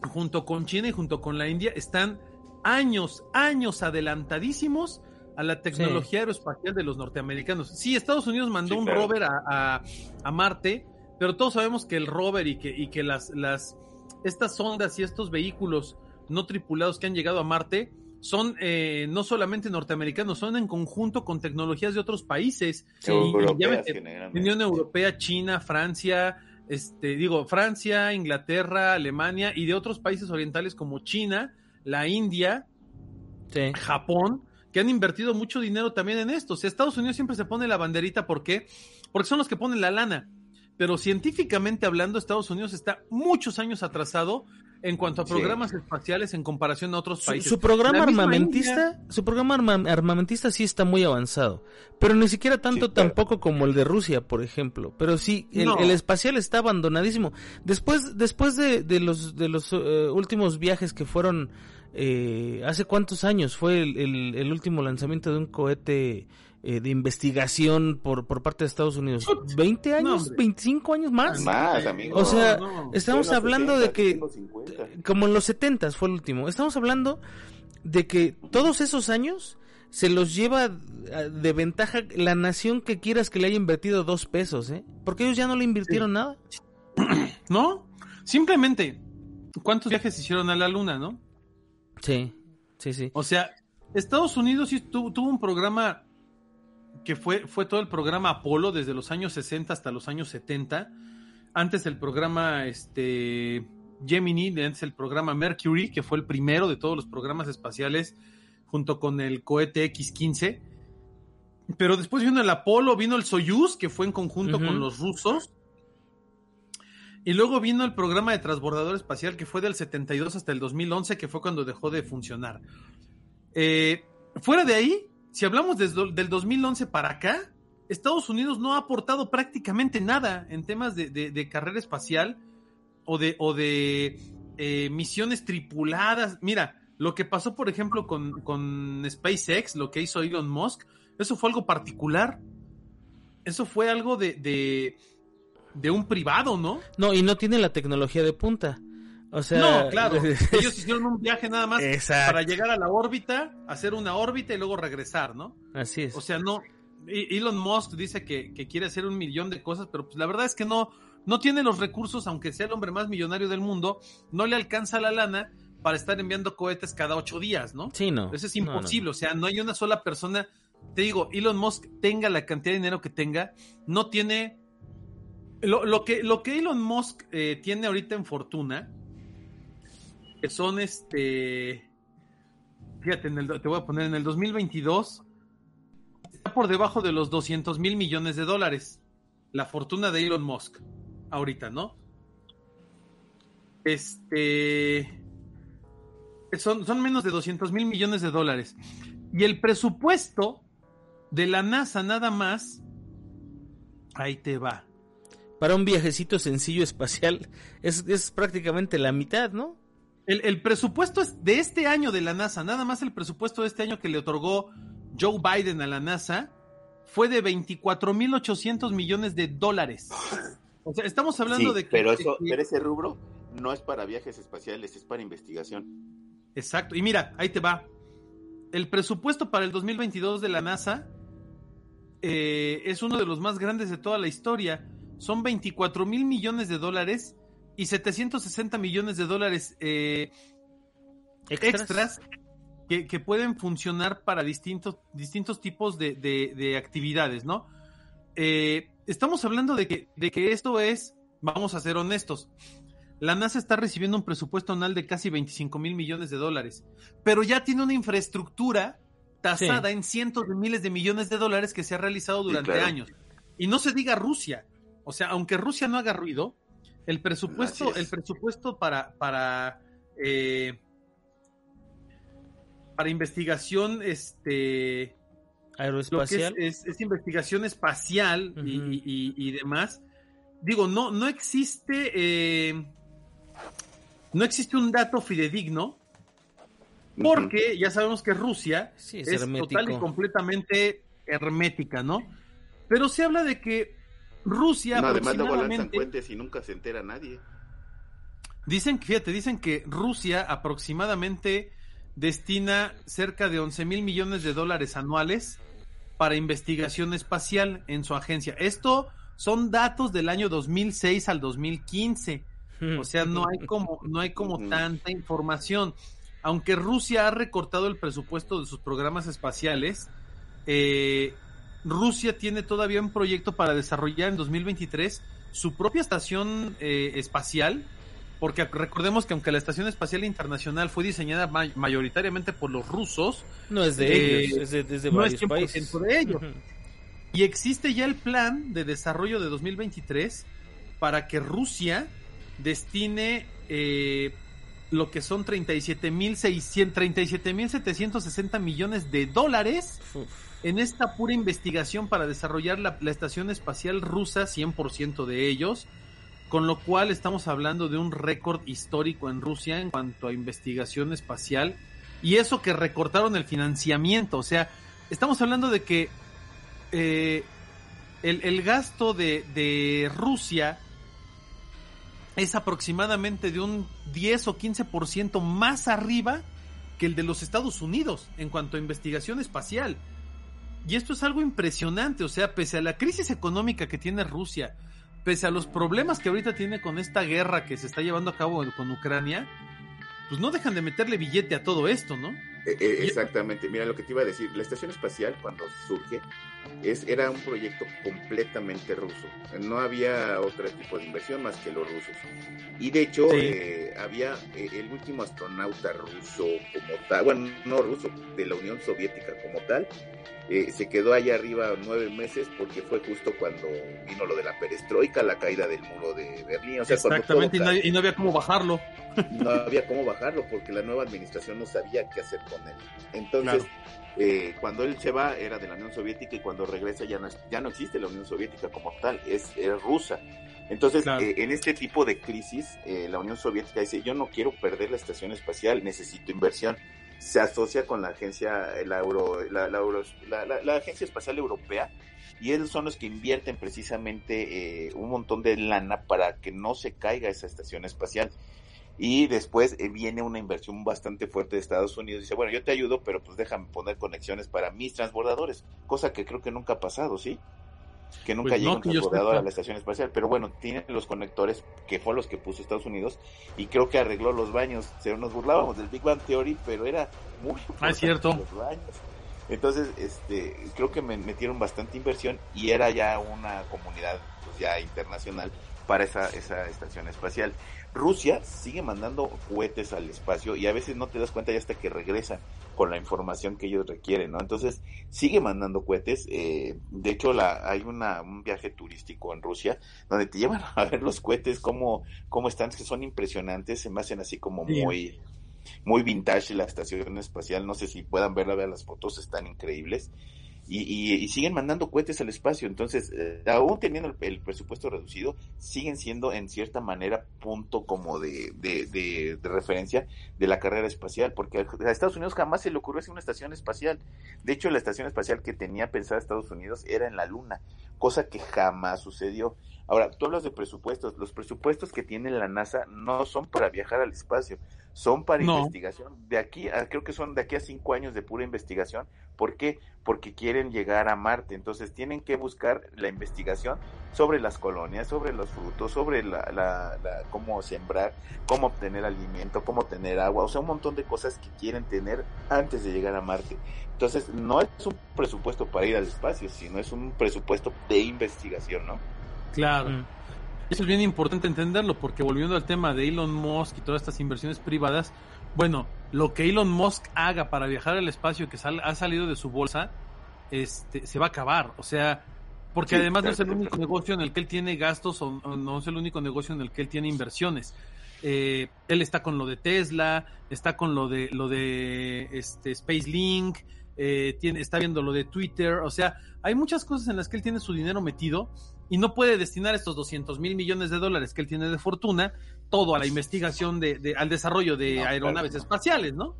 junto con China y junto con la India, están años, años adelantadísimos a la tecnología aeroespacial de los norteamericanos. Sí, Estados Unidos mandó un rover a, a Marte pero todos sabemos que el rover y que, y que las, las, estas ondas y estos vehículos no tripulados que han llegado a Marte son eh, no solamente norteamericanos, son en conjunto con tecnologías de otros países. Unión Europea, China, Francia, este, digo, Francia, Inglaterra, Alemania y de otros países orientales como China, la India, Japón, que han invertido mucho dinero también en esto. O sea, Estados Unidos siempre se pone la banderita, ¿por qué? Porque son los que ponen la lana pero científicamente hablando, Estados Unidos está muchos años atrasado en cuanto a programas espaciales en comparación a otros países. Su, programa armamentista, su programa armamentista sí está muy avanzado, pero ni siquiera tanto tampoco como el de Rusia, por ejemplo. Pero sí, el, espacial está abandonadísimo. Después, después de, de los de los eh, últimos viajes que fueron, eh, hace cuántos años fue el, el último lanzamiento de un cohete eh, de investigación por, por parte de Estados Unidos. ¿20 años? ¿25 años más? Más, amigo. O sea, estamos hablando de que, como en los 70 fue el último, estamos hablando de que todos esos años se los lleva de ventaja la nación que quieras que le haya invertido dos pesos, ¿eh? Porque ellos ya no le invirtieron nada. ¿No? Simplemente, ¿cuántos viajes hicieron a la luna, no? Sí, sí, sí. O sea, Estados Unidos sí tuvo un programa que fue, fue todo el programa Apolo desde los años 60 hasta los años 70. Antes el programa este, Gemini, antes el programa Mercury, que fue el primero de todos los programas espaciales, junto con el cohete X-15. Pero después vino el Apolo, vino el Soyuz, que fue en conjunto con los rusos. Y luego vino el programa de transbordador espacial, que fue del 72 hasta el 2011, que fue cuando dejó de funcionar. Eh, fuera de ahí, si hablamos desde del 2011 para acá, Estados Unidos no ha aportado prácticamente nada en temas de, carrera espacial o de, o de eh, misiones tripuladas. Mira, lo que pasó, por ejemplo, con, con SpaceX, lo que hizo Elon Musk, eso fue algo particular. Eso fue algo de, de, de un privado, ¿no? No, y no tiene la tecnología de punta. O sea, no, claro. Ellos hicieron un viaje nada más para llegar a la órbita, hacer una órbita y luego regresar, ¿no? Así es. O sea, no. Elon Musk dice que, quiere hacer un millón de cosas, pero pues la verdad es que no, no tiene los recursos, aunque sea el hombre más millonario del mundo, no le alcanza la lana para estar enviando cohetes cada ocho días, ¿no? Sí, no. Eso es imposible. O sea, no hay una sola persona. Te digo, Elon Musk tenga la cantidad de dinero que tenga, no tiene. Lo, que, lo que Elon Musk eh, tiene ahorita en fortuna que son este. Fíjate, te voy a poner en el 2022. Está por debajo de los 200 mil millones de dólares. La fortuna de Elon Musk. Ahorita, ¿no? Este. Son, son menos de 200 mil millones de dólares. Y el presupuesto de la NASA nada más. Ahí te va. Para un viajecito sencillo espacial es, es prácticamente la mitad, ¿no? El, presupuesto de este año de la NASA, nada más el presupuesto de este año que le otorgó Joe Biden a la NASA, fue de 24.800 millones de dólares. O sea, estamos hablando de que... Pero, eso, pero ese rubro no es para viajes espaciales, es para investigación. Exacto. Y mira, ahí te va. El presupuesto para el 2022 de la NASA eh, es uno de los más grandes de toda la historia. Son 24 mil millones de dólares y 760 millones de dólares eh, extras, que, pueden funcionar para distintos, distintos tipos de, actividades, ¿no? Eh, estamos hablando de que, de que esto es, vamos a ser honestos, la NASA está recibiendo un presupuesto anual de casi 25 mil millones de dólares, pero ya tiene una infraestructura tasada en cientos de miles de millones de dólares que se ha realizado durante años. Y no se diga Rusia. O sea, aunque Rusia no haga ruido, el presupuesto, el presupuesto para, para, eh, para investigación, este aeroespacial. Es, investigación espacial y, demás. Digo, no, no existe, eh, no existe un dato fidedigno, porque ya sabemos que Rusia es, total y completamente hermética, ¿no? Pero se habla de que Rusia no, además aproximadamente... y nunca se entera nadie. Dicen, fíjate, dicen que Rusia aproximadamente destina cerca de 11 mil millones de dólares anuales para investigación espacial en su agencia. Esto son datos del año 2006 al 2015. O sea, no hay como, no hay como tanta información. Aunque Rusia ha recortado el presupuesto de sus programas espaciales, eh, Rusia tiene todavía un proyecto para desarrollar en 2023 su propia estación eh, espacial, porque recordemos que aunque la Estación Espacial Internacional fue diseñada mayoritariamente por los rusos, no es de eh, ellos, es de, varios países. de ellos. Y existe ya el plan de desarrollo de 2023 para que Rusia destine eh, lo que son 37.760 millones de dólares en esta pura investigación para desarrollar la, estación espacial rusa, 100% de ellos, con lo cual estamos hablando de un récord histórico en Rusia en cuanto a investigación espacial, y eso que recortaron el financiamiento, o sea, estamos hablando de que eh, el, gasto de, Rusia es aproximadamente de un 10 o 15% más arriba que el de los Estados Unidos en cuanto a investigación espacial. Y esto es algo impresionante, o sea, pese a la crisis económica que tiene Rusia, pese a los problemas que ahorita tiene con esta guerra que se está llevando a cabo con Ucrania, pues no dejan de meterle billete a todo esto, ¿no? Eh, eh, exactamente, mira lo que te iba a decir, la estación espacial cuando surge es, era un proyecto completamente ruso, no había otro tipo de inversión más que los rusos. Y de hecho eh, había el último astronauta ruso como tal, bueno, no ruso, de la Unión Soviética como tal, eh, se quedó allá arriba nueve meses porque fue justo cuando vino lo de la perestroika, la caída del muro de Berlín. Exactamente, y, no, había cómo bajarlo. No había cómo bajarlo porque la nueva administración no sabía qué hacer con él. Entonces, eh, cuando él se va era de la Unión Soviética y cuando regresa ya no, ya no existe la Unión Soviética como tal, es, rusa. Entonces, eh, en este tipo de crisis, la Unión Soviética dice, yo no quiero perder la estación espacial, necesito inversión se asocia con la agencia, la, Euro, la, la, agencia espacial europea y ellos son los que invierten precisamente eh, un montón de lana para que no se caiga esa estación espacial. y después eh, viene una inversión bastante fuerte de Estados Unidos. Dice, bueno, yo te ayudo, pero pues déjame poner conexiones para mis transbordadores, cosa que creo que nunca ha pasado, ¿sí? Que nunca Pues llega no, un transbordador a la estación espacial, pero bueno, tienen los conectores que fue los que puso Estados Unidos y creo que arregló los baños. Se nos burlábamos del Big Bang Theory, pero era muy Ah, es cierto. los baños. Entonces, este, creo que me metieron bastante inversión y era ya una comunidad pues, ya internacional para esa, esa estación espacial. Rusia sigue mandando cohetes al espacio y a veces no te das cuenta ya hasta que regresan con la información que ellos requieren, ¿no? Entonces sigue mandando cohetes. eh, de hecho, la, hay una, un viaje turístico en Rusia donde te llevan a ver los cohetes, cómo, cómo están, que son impresionantes, se me hacen así como muy, muy vintage la estación espacial. No sé si puedan verla, vean las fotos, están increíbles. Y, y, siguen mandando cohetes al espacio. Entonces, eh, aún teniendo el, presupuesto reducido, siguen siendo en cierta manera punto como de, de, de, referencia de la carrera espacial, porque a Estados Unidos jamás se le ocurrió hacer una estación espacial. De hecho, la estación espacial que tenía pensada Estados Unidos era en la Luna, cosa que jamás sucedió. Ahora, tú hablas de presupuestos. Los presupuestos que tiene la NASA no son para viajar al espacio, son para No. investigación. De aquí a, creo que son de aquí a cinco años de pura investigación. ¿Por qué? Porque quieren llegar a Marte. Entonces tienen que buscar la investigación sobre las colonias, sobre los frutos, sobre la, la, la- cómo sembrar, cómo obtener alimento, cómo tener agua. O sea, un montón de cosas que quieren tener antes de llegar a Marte. Entonces, no es un presupuesto para ir al espacio, sino es un presupuesto de investigación, ¿no? Claro. Mm. Eso es bien importante entenderlo, porque volviendo al tema de Elon Musk y todas estas inversiones privadas, bueno, lo que Elon Musk haga para viajar al espacio que sal- ha salido de su bolsa, este, se va a acabar. O sea, porque Sí, además no es el único negocio en el que él tiene gastos o, o no es el único negocio en el que él tiene inversiones. Eh, él está con lo de Tesla, está con lo de lo de este SpaceLink, eh, tiene, está viendo lo de Twitter, o sea, hay muchas cosas en las que él tiene su dinero metido y no puede destinar estos 200 mil millones de dólares que él tiene de fortuna todo a la investigación de, de- al desarrollo de No, aeronaves claro, no. espaciales, ¿no?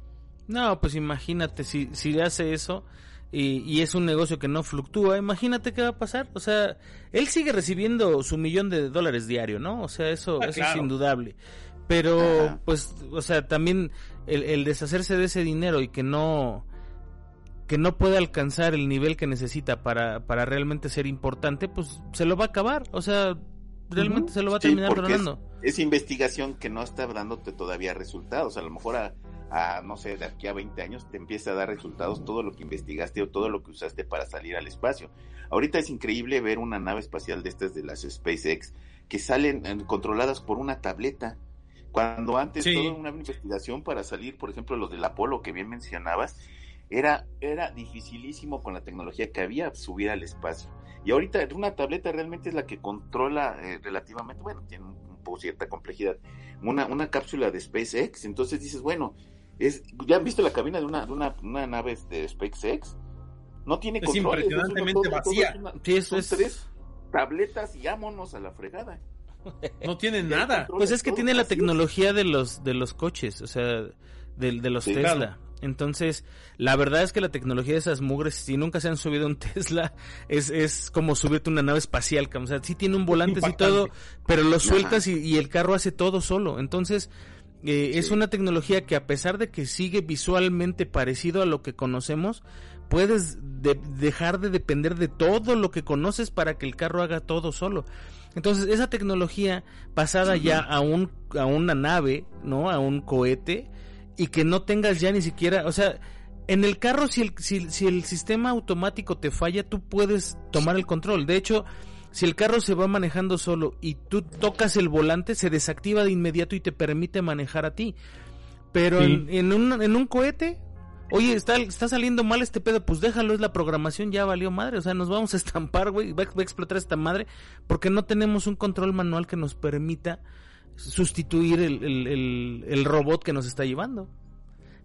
No, pues imagínate, si, si hace eso y, y es un negocio que no fluctúa, imagínate qué va a pasar. O sea, él sigue recibiendo su millón de dólares diario, ¿no? O sea, eso, Ah, eso claro. es indudable. Pero, Ajá. pues, o sea, también el, el deshacerse de ese dinero y que no que no puede alcanzar el nivel que necesita para, para realmente ser importante, pues se lo va a acabar. O sea, realmente se lo va a Sí, terminar porque es- investigación que no está dándote todavía resultados. A lo mejor a, a, no sé, de aquí a 20 años te empieza a dar resultados todo lo que investigaste o todo lo que usaste para salir al espacio. Ahorita es increíble ver una nave espacial de estas de las SpaceX que salen eh, controladas por una tableta. Cuando antes Sí. toda una investigación para salir, por ejemplo, los del Apolo que bien mencionabas, era, era dificilísimo con la tecnología que había subir al espacio. Y ahorita una tableta realmente es la que controla eh, relativamente, bueno, tiene un, un poco cierta complejidad, una, una cápsula de SpaceX. Entonces dices, bueno, es, ¿ya han visto la cabina de una, de una, una nave de SpaceX? No tiene Es controles, impresionantemente todo vacía. es una- Sí, eso son es- tres tabletas y vámonos a la fregada. No tienen hay nada. Pues es que tiene la tecnología de los de los coches, o sea, de, de los Sí, Tesla. claro. Entonces, la verdad es que la tecnología de esas mugres, si nunca se han subido un Tesla, es, es como subirte una nave espacial, o sea, sí tiene un volante y todo, pero lo sueltas y, y el carro hace todo solo. Entonces, eh, es una tecnología que a pesar de que sigue visualmente parecido a lo que conocemos, puedes de- dejar de depender de todo lo que conoces para que el carro haga todo solo. Entonces, esa tecnología pasada ya a un a una nave, ¿no? A un cohete y que no tengas ya ni siquiera, o sea, en el carro si el si, si el sistema automático te falla, tú puedes tomar el control. De hecho, si el carro se va manejando solo y tú tocas el volante, se desactiva de inmediato y te permite manejar a ti. Pero Sí. en, en un, en un cohete, oye, está, está saliendo mal este pedo, pues déjalo, es la programación, ya valió madre. O sea, nos vamos a estampar, güey, va, va a explotar esta madre, porque no tenemos un control manual que nos permita sustituir el, el, el- el robot que nos está llevando.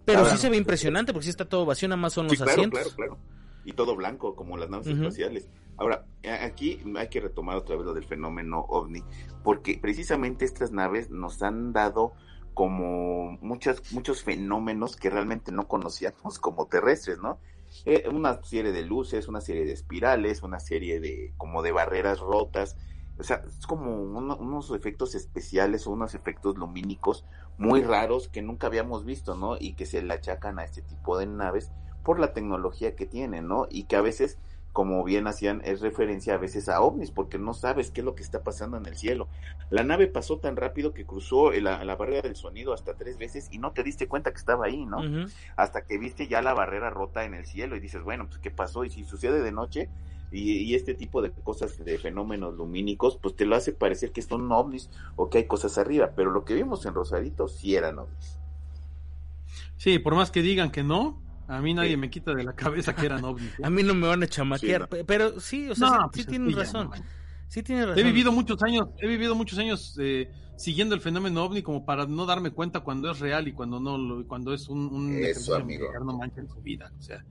Pero sí se ve impresionante, porque sí está todo vacío, nada más son Sí, los claro, asientos. claro, claro. Y todo blanco, como las naves espaciales. Ahora, aquí hay que retomar otra vez lo del fenómeno ovni, porque precisamente estas naves nos han dado como muchas, muchos fenómenos que realmente no conocíamos como terrestres, ¿no? Eh, una serie de luces, una serie de espirales, una serie de como de barreras rotas, o sea, es como unos efectos especiales o unos efectos lumínicos muy raros que nunca habíamos visto, ¿no? Y que se le achacan a este tipo de naves por la tecnología que tienen, ¿no? Y que a veces, como bien hacían, es referencia a veces a ovnis, porque no sabes qué es lo que está pasando en el cielo. La nave pasó tan rápido que cruzó la, la barrera del sonido hasta tres veces y no te diste cuenta que estaba ahí, ¿no? Hasta que viste ya la barrera rota en el cielo y dices, bueno, pues ¿qué pasó? Y si sucede de noche, y, este tipo de cosas, de fenómenos lumínicos, pues te lo hace parecer que son ovnis o que hay cosas arriba, pero lo que vimos en Rosarito sí eran ovnis. Sí, por más que digan que no, a mí nadie me quita de la cabeza que eran ovnis. ¿eh? a mí no me van a chamaquear, pero sí, o sea, sí, pues tienen razón. Sí tiene razón. He vivido muchos años, he vivido muchos años eh, siguiendo el fenómeno ovni como para no darme cuenta cuando es real y cuando no, cuando es un, un Eso, amigo. no manchen su vida, o sea,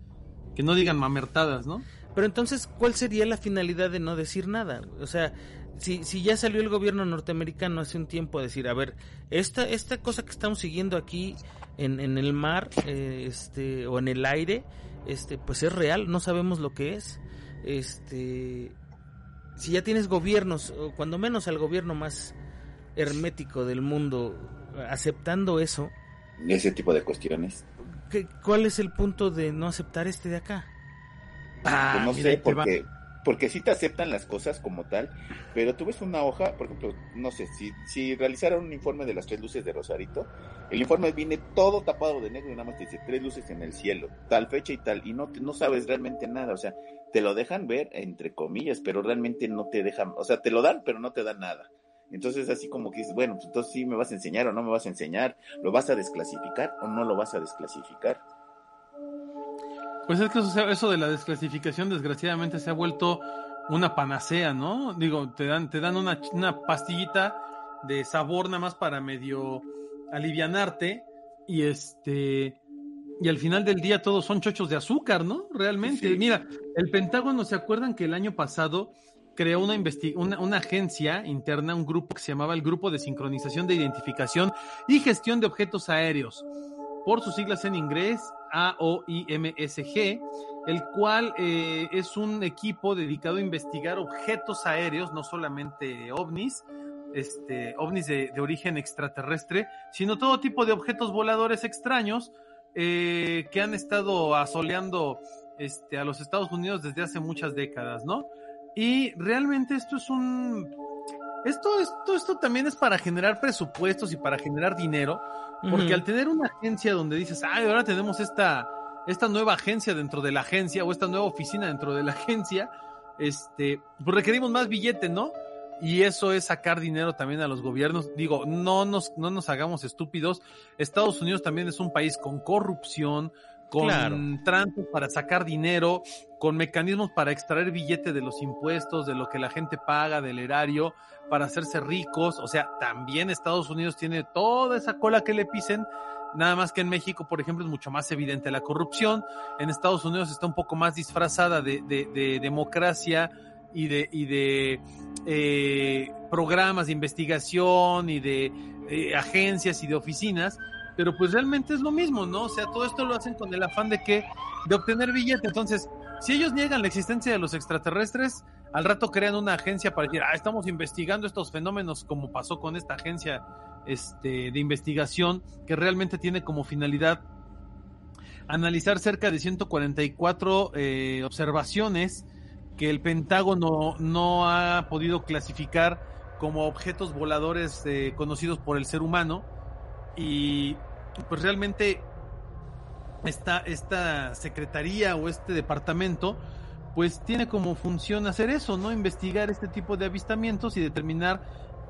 que no digan mamertadas, ¿no? Pero entonces, ¿cuál sería la finalidad de no decir nada? O sea, si, si ya salió el gobierno norteamericano hace un tiempo a decir, a ver, esta, esta cosa que estamos siguiendo aquí en, en el mar eh, este, o en el aire, este, pues es real, no sabemos lo que es. Este, si ya tienes gobiernos, o cuando menos al gobierno más hermético del mundo, aceptando eso. Ese tipo de cuestiones. ¿Cuál es el punto de no aceptar este de acá? Ah, pues no sé, porque, porque sí te aceptan las cosas como tal, pero tú ves una hoja, por ejemplo, no sé, si, si realizaron un informe de las tres luces de Rosarito, el informe viene todo tapado de negro y nada más te dice tres luces en el cielo, tal fecha y tal, y no, no sabes realmente nada, o sea, te lo dejan ver, entre comillas, pero realmente no te dejan, o sea, te lo dan, pero no te dan nada. Entonces, así como que dices, bueno, pues entonces sí me vas a enseñar o no me vas a enseñar, lo vas a desclasificar o no lo vas a desclasificar. Pues es que eso, de la desclasificación desgraciadamente se ha vuelto una panacea, ¿no? Digo, te dan, te dan una, una pastillita de sabor nada más para medio alivianarte y este y al final del día todos son chochos de azúcar, ¿no? Realmente. Mira, el Pentágono, ¿se acuerdan que el año pasado creó una, una, una, agencia interna, un grupo que se llamaba el Grupo de Sincronización de Identificación y Gestión de Objetos Aéreos? Por sus siglas en inglés, AOIMSG, el cual eh, es un equipo dedicado a investigar objetos aéreos, no solamente ovnis, este, ovnis de, origen extraterrestre, sino todo tipo de objetos voladores extraños eh, que han estado asoleando este, a los Estados Unidos desde hace muchas décadas, ¿no? Y realmente esto es un... Esto, esto, esto también es para generar presupuestos y para generar dinero, porque al tener una agencia donde dices, ay, ahora tenemos esta, esta nueva agencia dentro de la agencia o esta nueva oficina dentro de la agencia, este, pues requerimos más billete, ¿no? Y eso es sacar dinero también a los gobiernos. Digo, no nos, no nos hagamos estúpidos. Estados Unidos también es un país con corrupción, con claro. para sacar dinero, con mecanismos para extraer billete de los impuestos, de lo que la gente paga, del erario, para hacerse ricos. O sea, también Estados Unidos tiene toda esa cola que le pisen. Nada más que en México, por ejemplo, es mucho más evidente la corrupción. En Estados Unidos está un poco más disfrazada de, de, de democracia y de, y de eh, programas de investigación y de eh, agencias y de oficinas pero pues realmente es lo mismo, ¿no? O sea, todo esto lo hacen con el afán de que, de obtener billete. Entonces, si ellos niegan la existencia de los extraterrestres, al rato crean una agencia para decir, ah, estamos investigando estos fenómenos, como pasó con esta agencia este, de investigación, que realmente tiene como finalidad analizar cerca de 144 eh, observaciones que el Pentágono no ha podido clasificar como objetos voladores eh, conocidos por el ser humano y pues realmente esta, esta secretaría o este departamento pues tiene como función hacer eso, ¿no? Investigar este tipo de avistamientos y determinar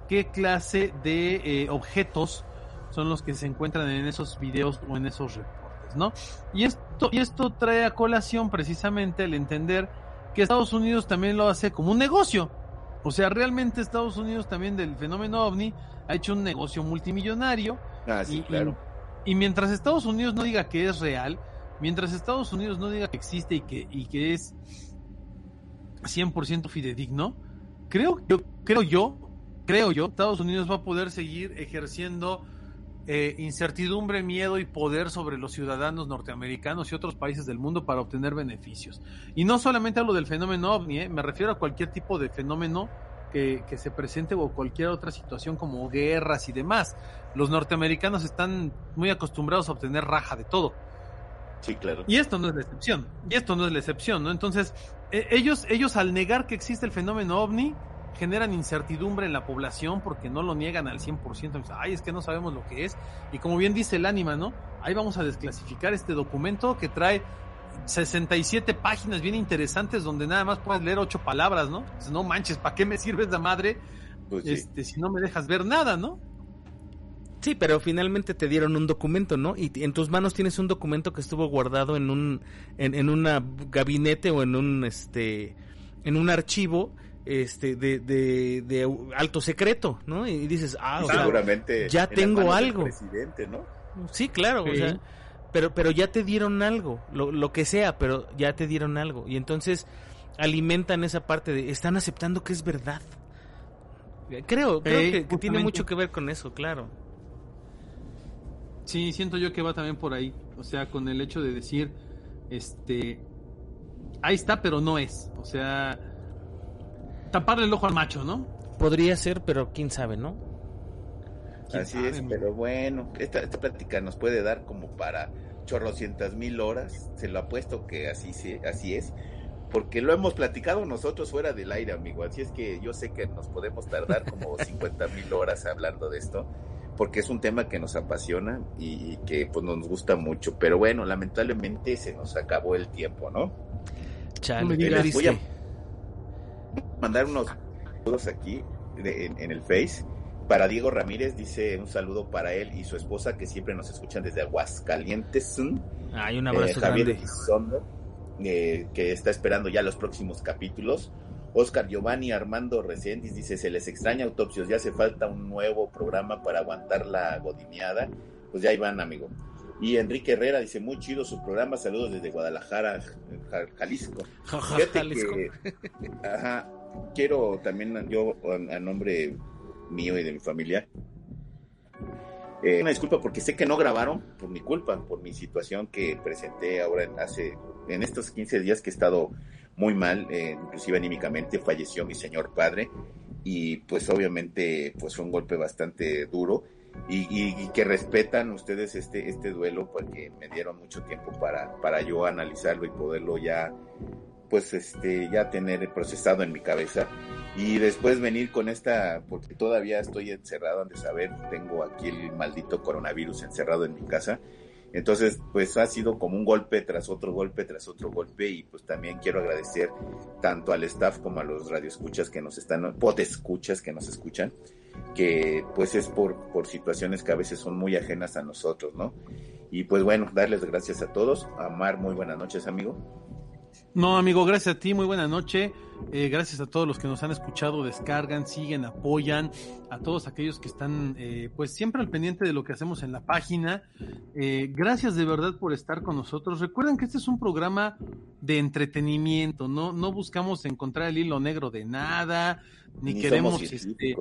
qué clase de eh, objetos son los que se encuentran en esos videos o en esos reportes, ¿no? Y esto, y esto trae a colación precisamente el entender que Estados Unidos también lo hace como un negocio. O sea, realmente Estados Unidos también del fenómeno ovni ha hecho un negocio multimillonario Ah, sí, y, claro. Y, mientras Estados Unidos no diga que es real, mientras Estados Unidos no diga que existe y que, y que es 100% fidedigno, creo, yo, creo yo, creo yo, Estados Unidos va a poder seguir ejerciendo eh, incertidumbre, miedo y poder sobre los ciudadanos norteamericanos y otros países del mundo para obtener beneficios. Y no solamente hablo del fenómeno ovni, eh, me refiero a cualquier tipo de fenómeno que, que se presente o cualquier otra situación como guerras y demás. Los norteamericanos están muy acostumbrados a obtener raja de todo. Sí, claro. Y esto no es la excepción. Y esto no es la excepción, ¿no? Entonces, eh, ellos, ellos al negar que existe el fenómeno ovni, generan incertidumbre en la población porque no lo niegan al 100%. Ay, es que no sabemos lo que es. Y como bien dice el ánima, ¿no? Ahí vamos a desclasificar este documento que trae 67 páginas bien interesantes donde nada más puedes leer ocho palabras, ¿no? no manches, ¿para qué me sirves la madre pues este, si no me dejas ver nada, ¿no? Sí, pero finalmente te dieron un documento, ¿no? Y en tus manos tienes un documento que estuvo guardado en un en, en una gabinete o en un este en un archivo este de, de, alto secreto, ¿no? Y dices, ah, seguramente ya tengo algo. Presidente, ¿no? Sí, claro, o sea, pero pero ya te dieron algo, lo, lo que sea, pero ya te dieron algo y entonces alimentan esa parte de están aceptando que es verdad. Creo, creo que tiene mucho que ver con eso, claro. Sí, siento yo que va también por ahí. O sea, con el hecho de decir, este, ahí está, pero no es. O sea, taparle el ojo al macho, ¿no? Podría ser, pero quién sabe, ¿no? Así es, pero bueno, esta, esta plática nos puede dar como para chorrocientas mil horas. Se lo apuesto que así, así es porque lo hemos platicado nosotros fuera del aire, amigo. Así es que yo sé que nos podemos tardar como 50 mil horas hablando de esto porque es un tema que nos apasiona y, que pues nos gusta mucho. Pero bueno, lamentablemente se nos acabó el tiempo, ¿no? Chale, Les voy a mandar unos saludos aquí en, el Face. Para Diego Ramírez dice un saludo para él y su esposa que siempre nos escuchan desde Aguascalientes. Hay un abrazo eh, Javier eh, que está esperando ya los próximos capítulos. Oscar Giovanni Armando Reséndiz dice, se les extraña autopsios, ya hace falta un nuevo programa para aguantar la godineada. Pues ya iban, amigo. Y Enrique Herrera dice, muy chido su programa, saludos desde Guadalajara, Jalisco. Jalisco. ajá, quiero también yo, a, nombre mío y de mi familia, eh, una disculpa porque sé que no grabaron por mi culpa, por mi situación que presenté ahora en, hace, en estos 15 días que he estado muy mal, eh, inclusive anímicamente falleció mi señor padre y pues obviamente pues fue un golpe bastante duro y, que respetan ustedes este, este duelo porque me dieron mucho tiempo para, para yo analizarlo y poderlo ya pues este ya tener procesado en mi cabeza y después venir con esta porque todavía estoy encerrado han de saber tengo aquí el maldito coronavirus encerrado en mi casa entonces, pues ha sido como un golpe tras otro golpe tras otro golpe y pues también quiero agradecer tanto al staff como a los radioescuchas que nos están, escuchas que nos escuchan, que pues es por, por situaciones que a veces son muy ajenas a nosotros, ¿no? Y pues bueno, darles gracias a todos. Amar, muy buenas noches, amigo. No, amigo, gracias a ti, muy buena noche. Eh, gracias a todos los que nos han escuchado, descargan, siguen, apoyan, a todos aquellos que están eh, pues siempre al pendiente de lo que hacemos en la página. Eh, gracias de verdad por estar con nosotros. Recuerden que este es un programa de entretenimiento, no, no buscamos encontrar el hilo negro de nada, ni, queremos, este,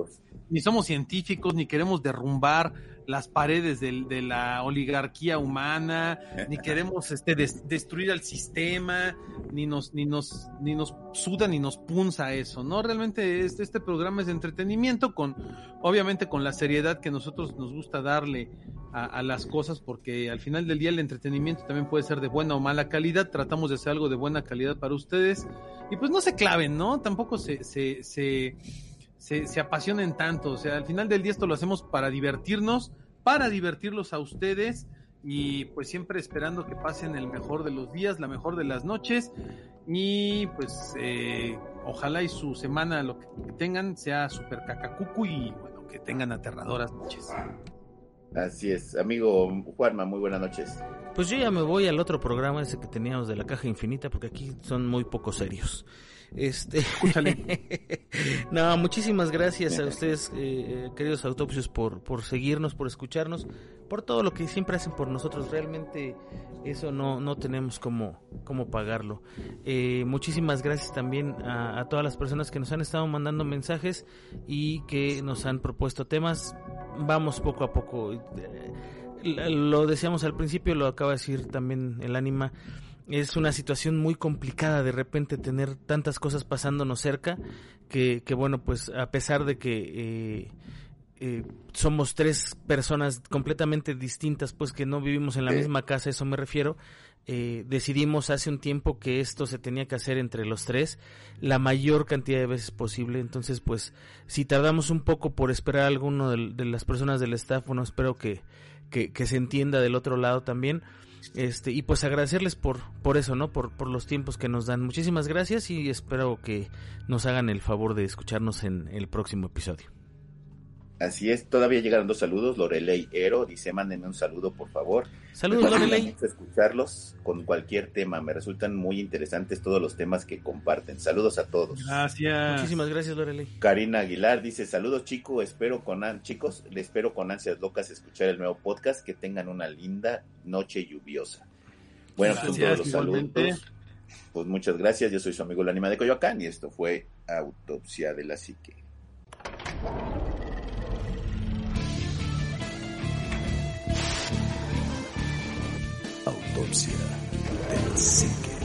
ni somos científicos, ni queremos derrumbar las paredes de, la oligarquía humana, ni queremos este, destruir al sistema, ni nos, ni nos, ni nos suda ni nos punza eso, ¿no? Realmente este, este programa es de entretenimiento con, obviamente con la seriedad que nosotros nos gusta darle a, las cosas, porque al final del día el entretenimiento también puede ser de buena o mala calidad, tratamos de hacer algo de buena calidad para ustedes, y pues no se claven, ¿no? Tampoco se, se, se se, se apasionen tanto. O sea, al final del día esto lo hacemos para divertirnos, para divertirlos a ustedes y pues siempre esperando que pasen el mejor de los días, la mejor de las noches y pues eh, ojalá y su semana lo que tengan sea super cacacucu y bueno, que tengan aterradoras noches. Así es, amigo Juanma, muy buenas noches. Pues yo ya me voy al otro programa ese que teníamos de la caja infinita porque aquí son muy poco serios. Este, no, muchísimas gracias a ustedes, eh, queridos autopsios, por, por seguirnos, por escucharnos, por todo lo que siempre hacen por nosotros. Realmente eso no, no tenemos cómo, cómo pagarlo. Eh, muchísimas gracias también a, todas las personas que nos han estado mandando mensajes y que nos han propuesto temas. Vamos poco a poco. Eh, lo decíamos al principio, lo acaba de decir también el ánima es una situación muy complicada de repente tener tantas cosas pasándonos cerca que, que bueno, pues a pesar de que eh, eh, somos tres personas completamente distintas, pues que no vivimos en la misma casa, eso me refiero, eh, decidimos hace un tiempo que esto se tenía que hacer entre los tres la mayor cantidad de veces posible. Entonces, pues, si tardamos un poco por esperar a alguno de, las personas del staff, bueno, espero que, que, se entienda del otro lado también. Este, y pues agradecerles por, por eso, ¿no? Por, por los tiempos que nos dan. Muchísimas gracias y espero que nos hagan el favor de escucharnos en el próximo episodio. Así es, todavía llegaron dos saludos. Lorelei Ero dice: mándenme un saludo, por favor. Saludos, Lorelei. Escucharlos con cualquier tema. Me resultan muy interesantes todos los temas que comparten. Saludos a todos. Gracias. Muchísimas gracias, Lorelei. Karina Aguilar dice: Saludos, chicos. Espero con an chicos, le espero con ansias locas escuchar el nuevo podcast. Que tengan una linda noche lluviosa. Bueno, con todos los saludos. Pues muchas gracias. Yo soy su amigo el anima de Coyoacán y esto fue Autopsia de la Psique. Autopsia del Psique.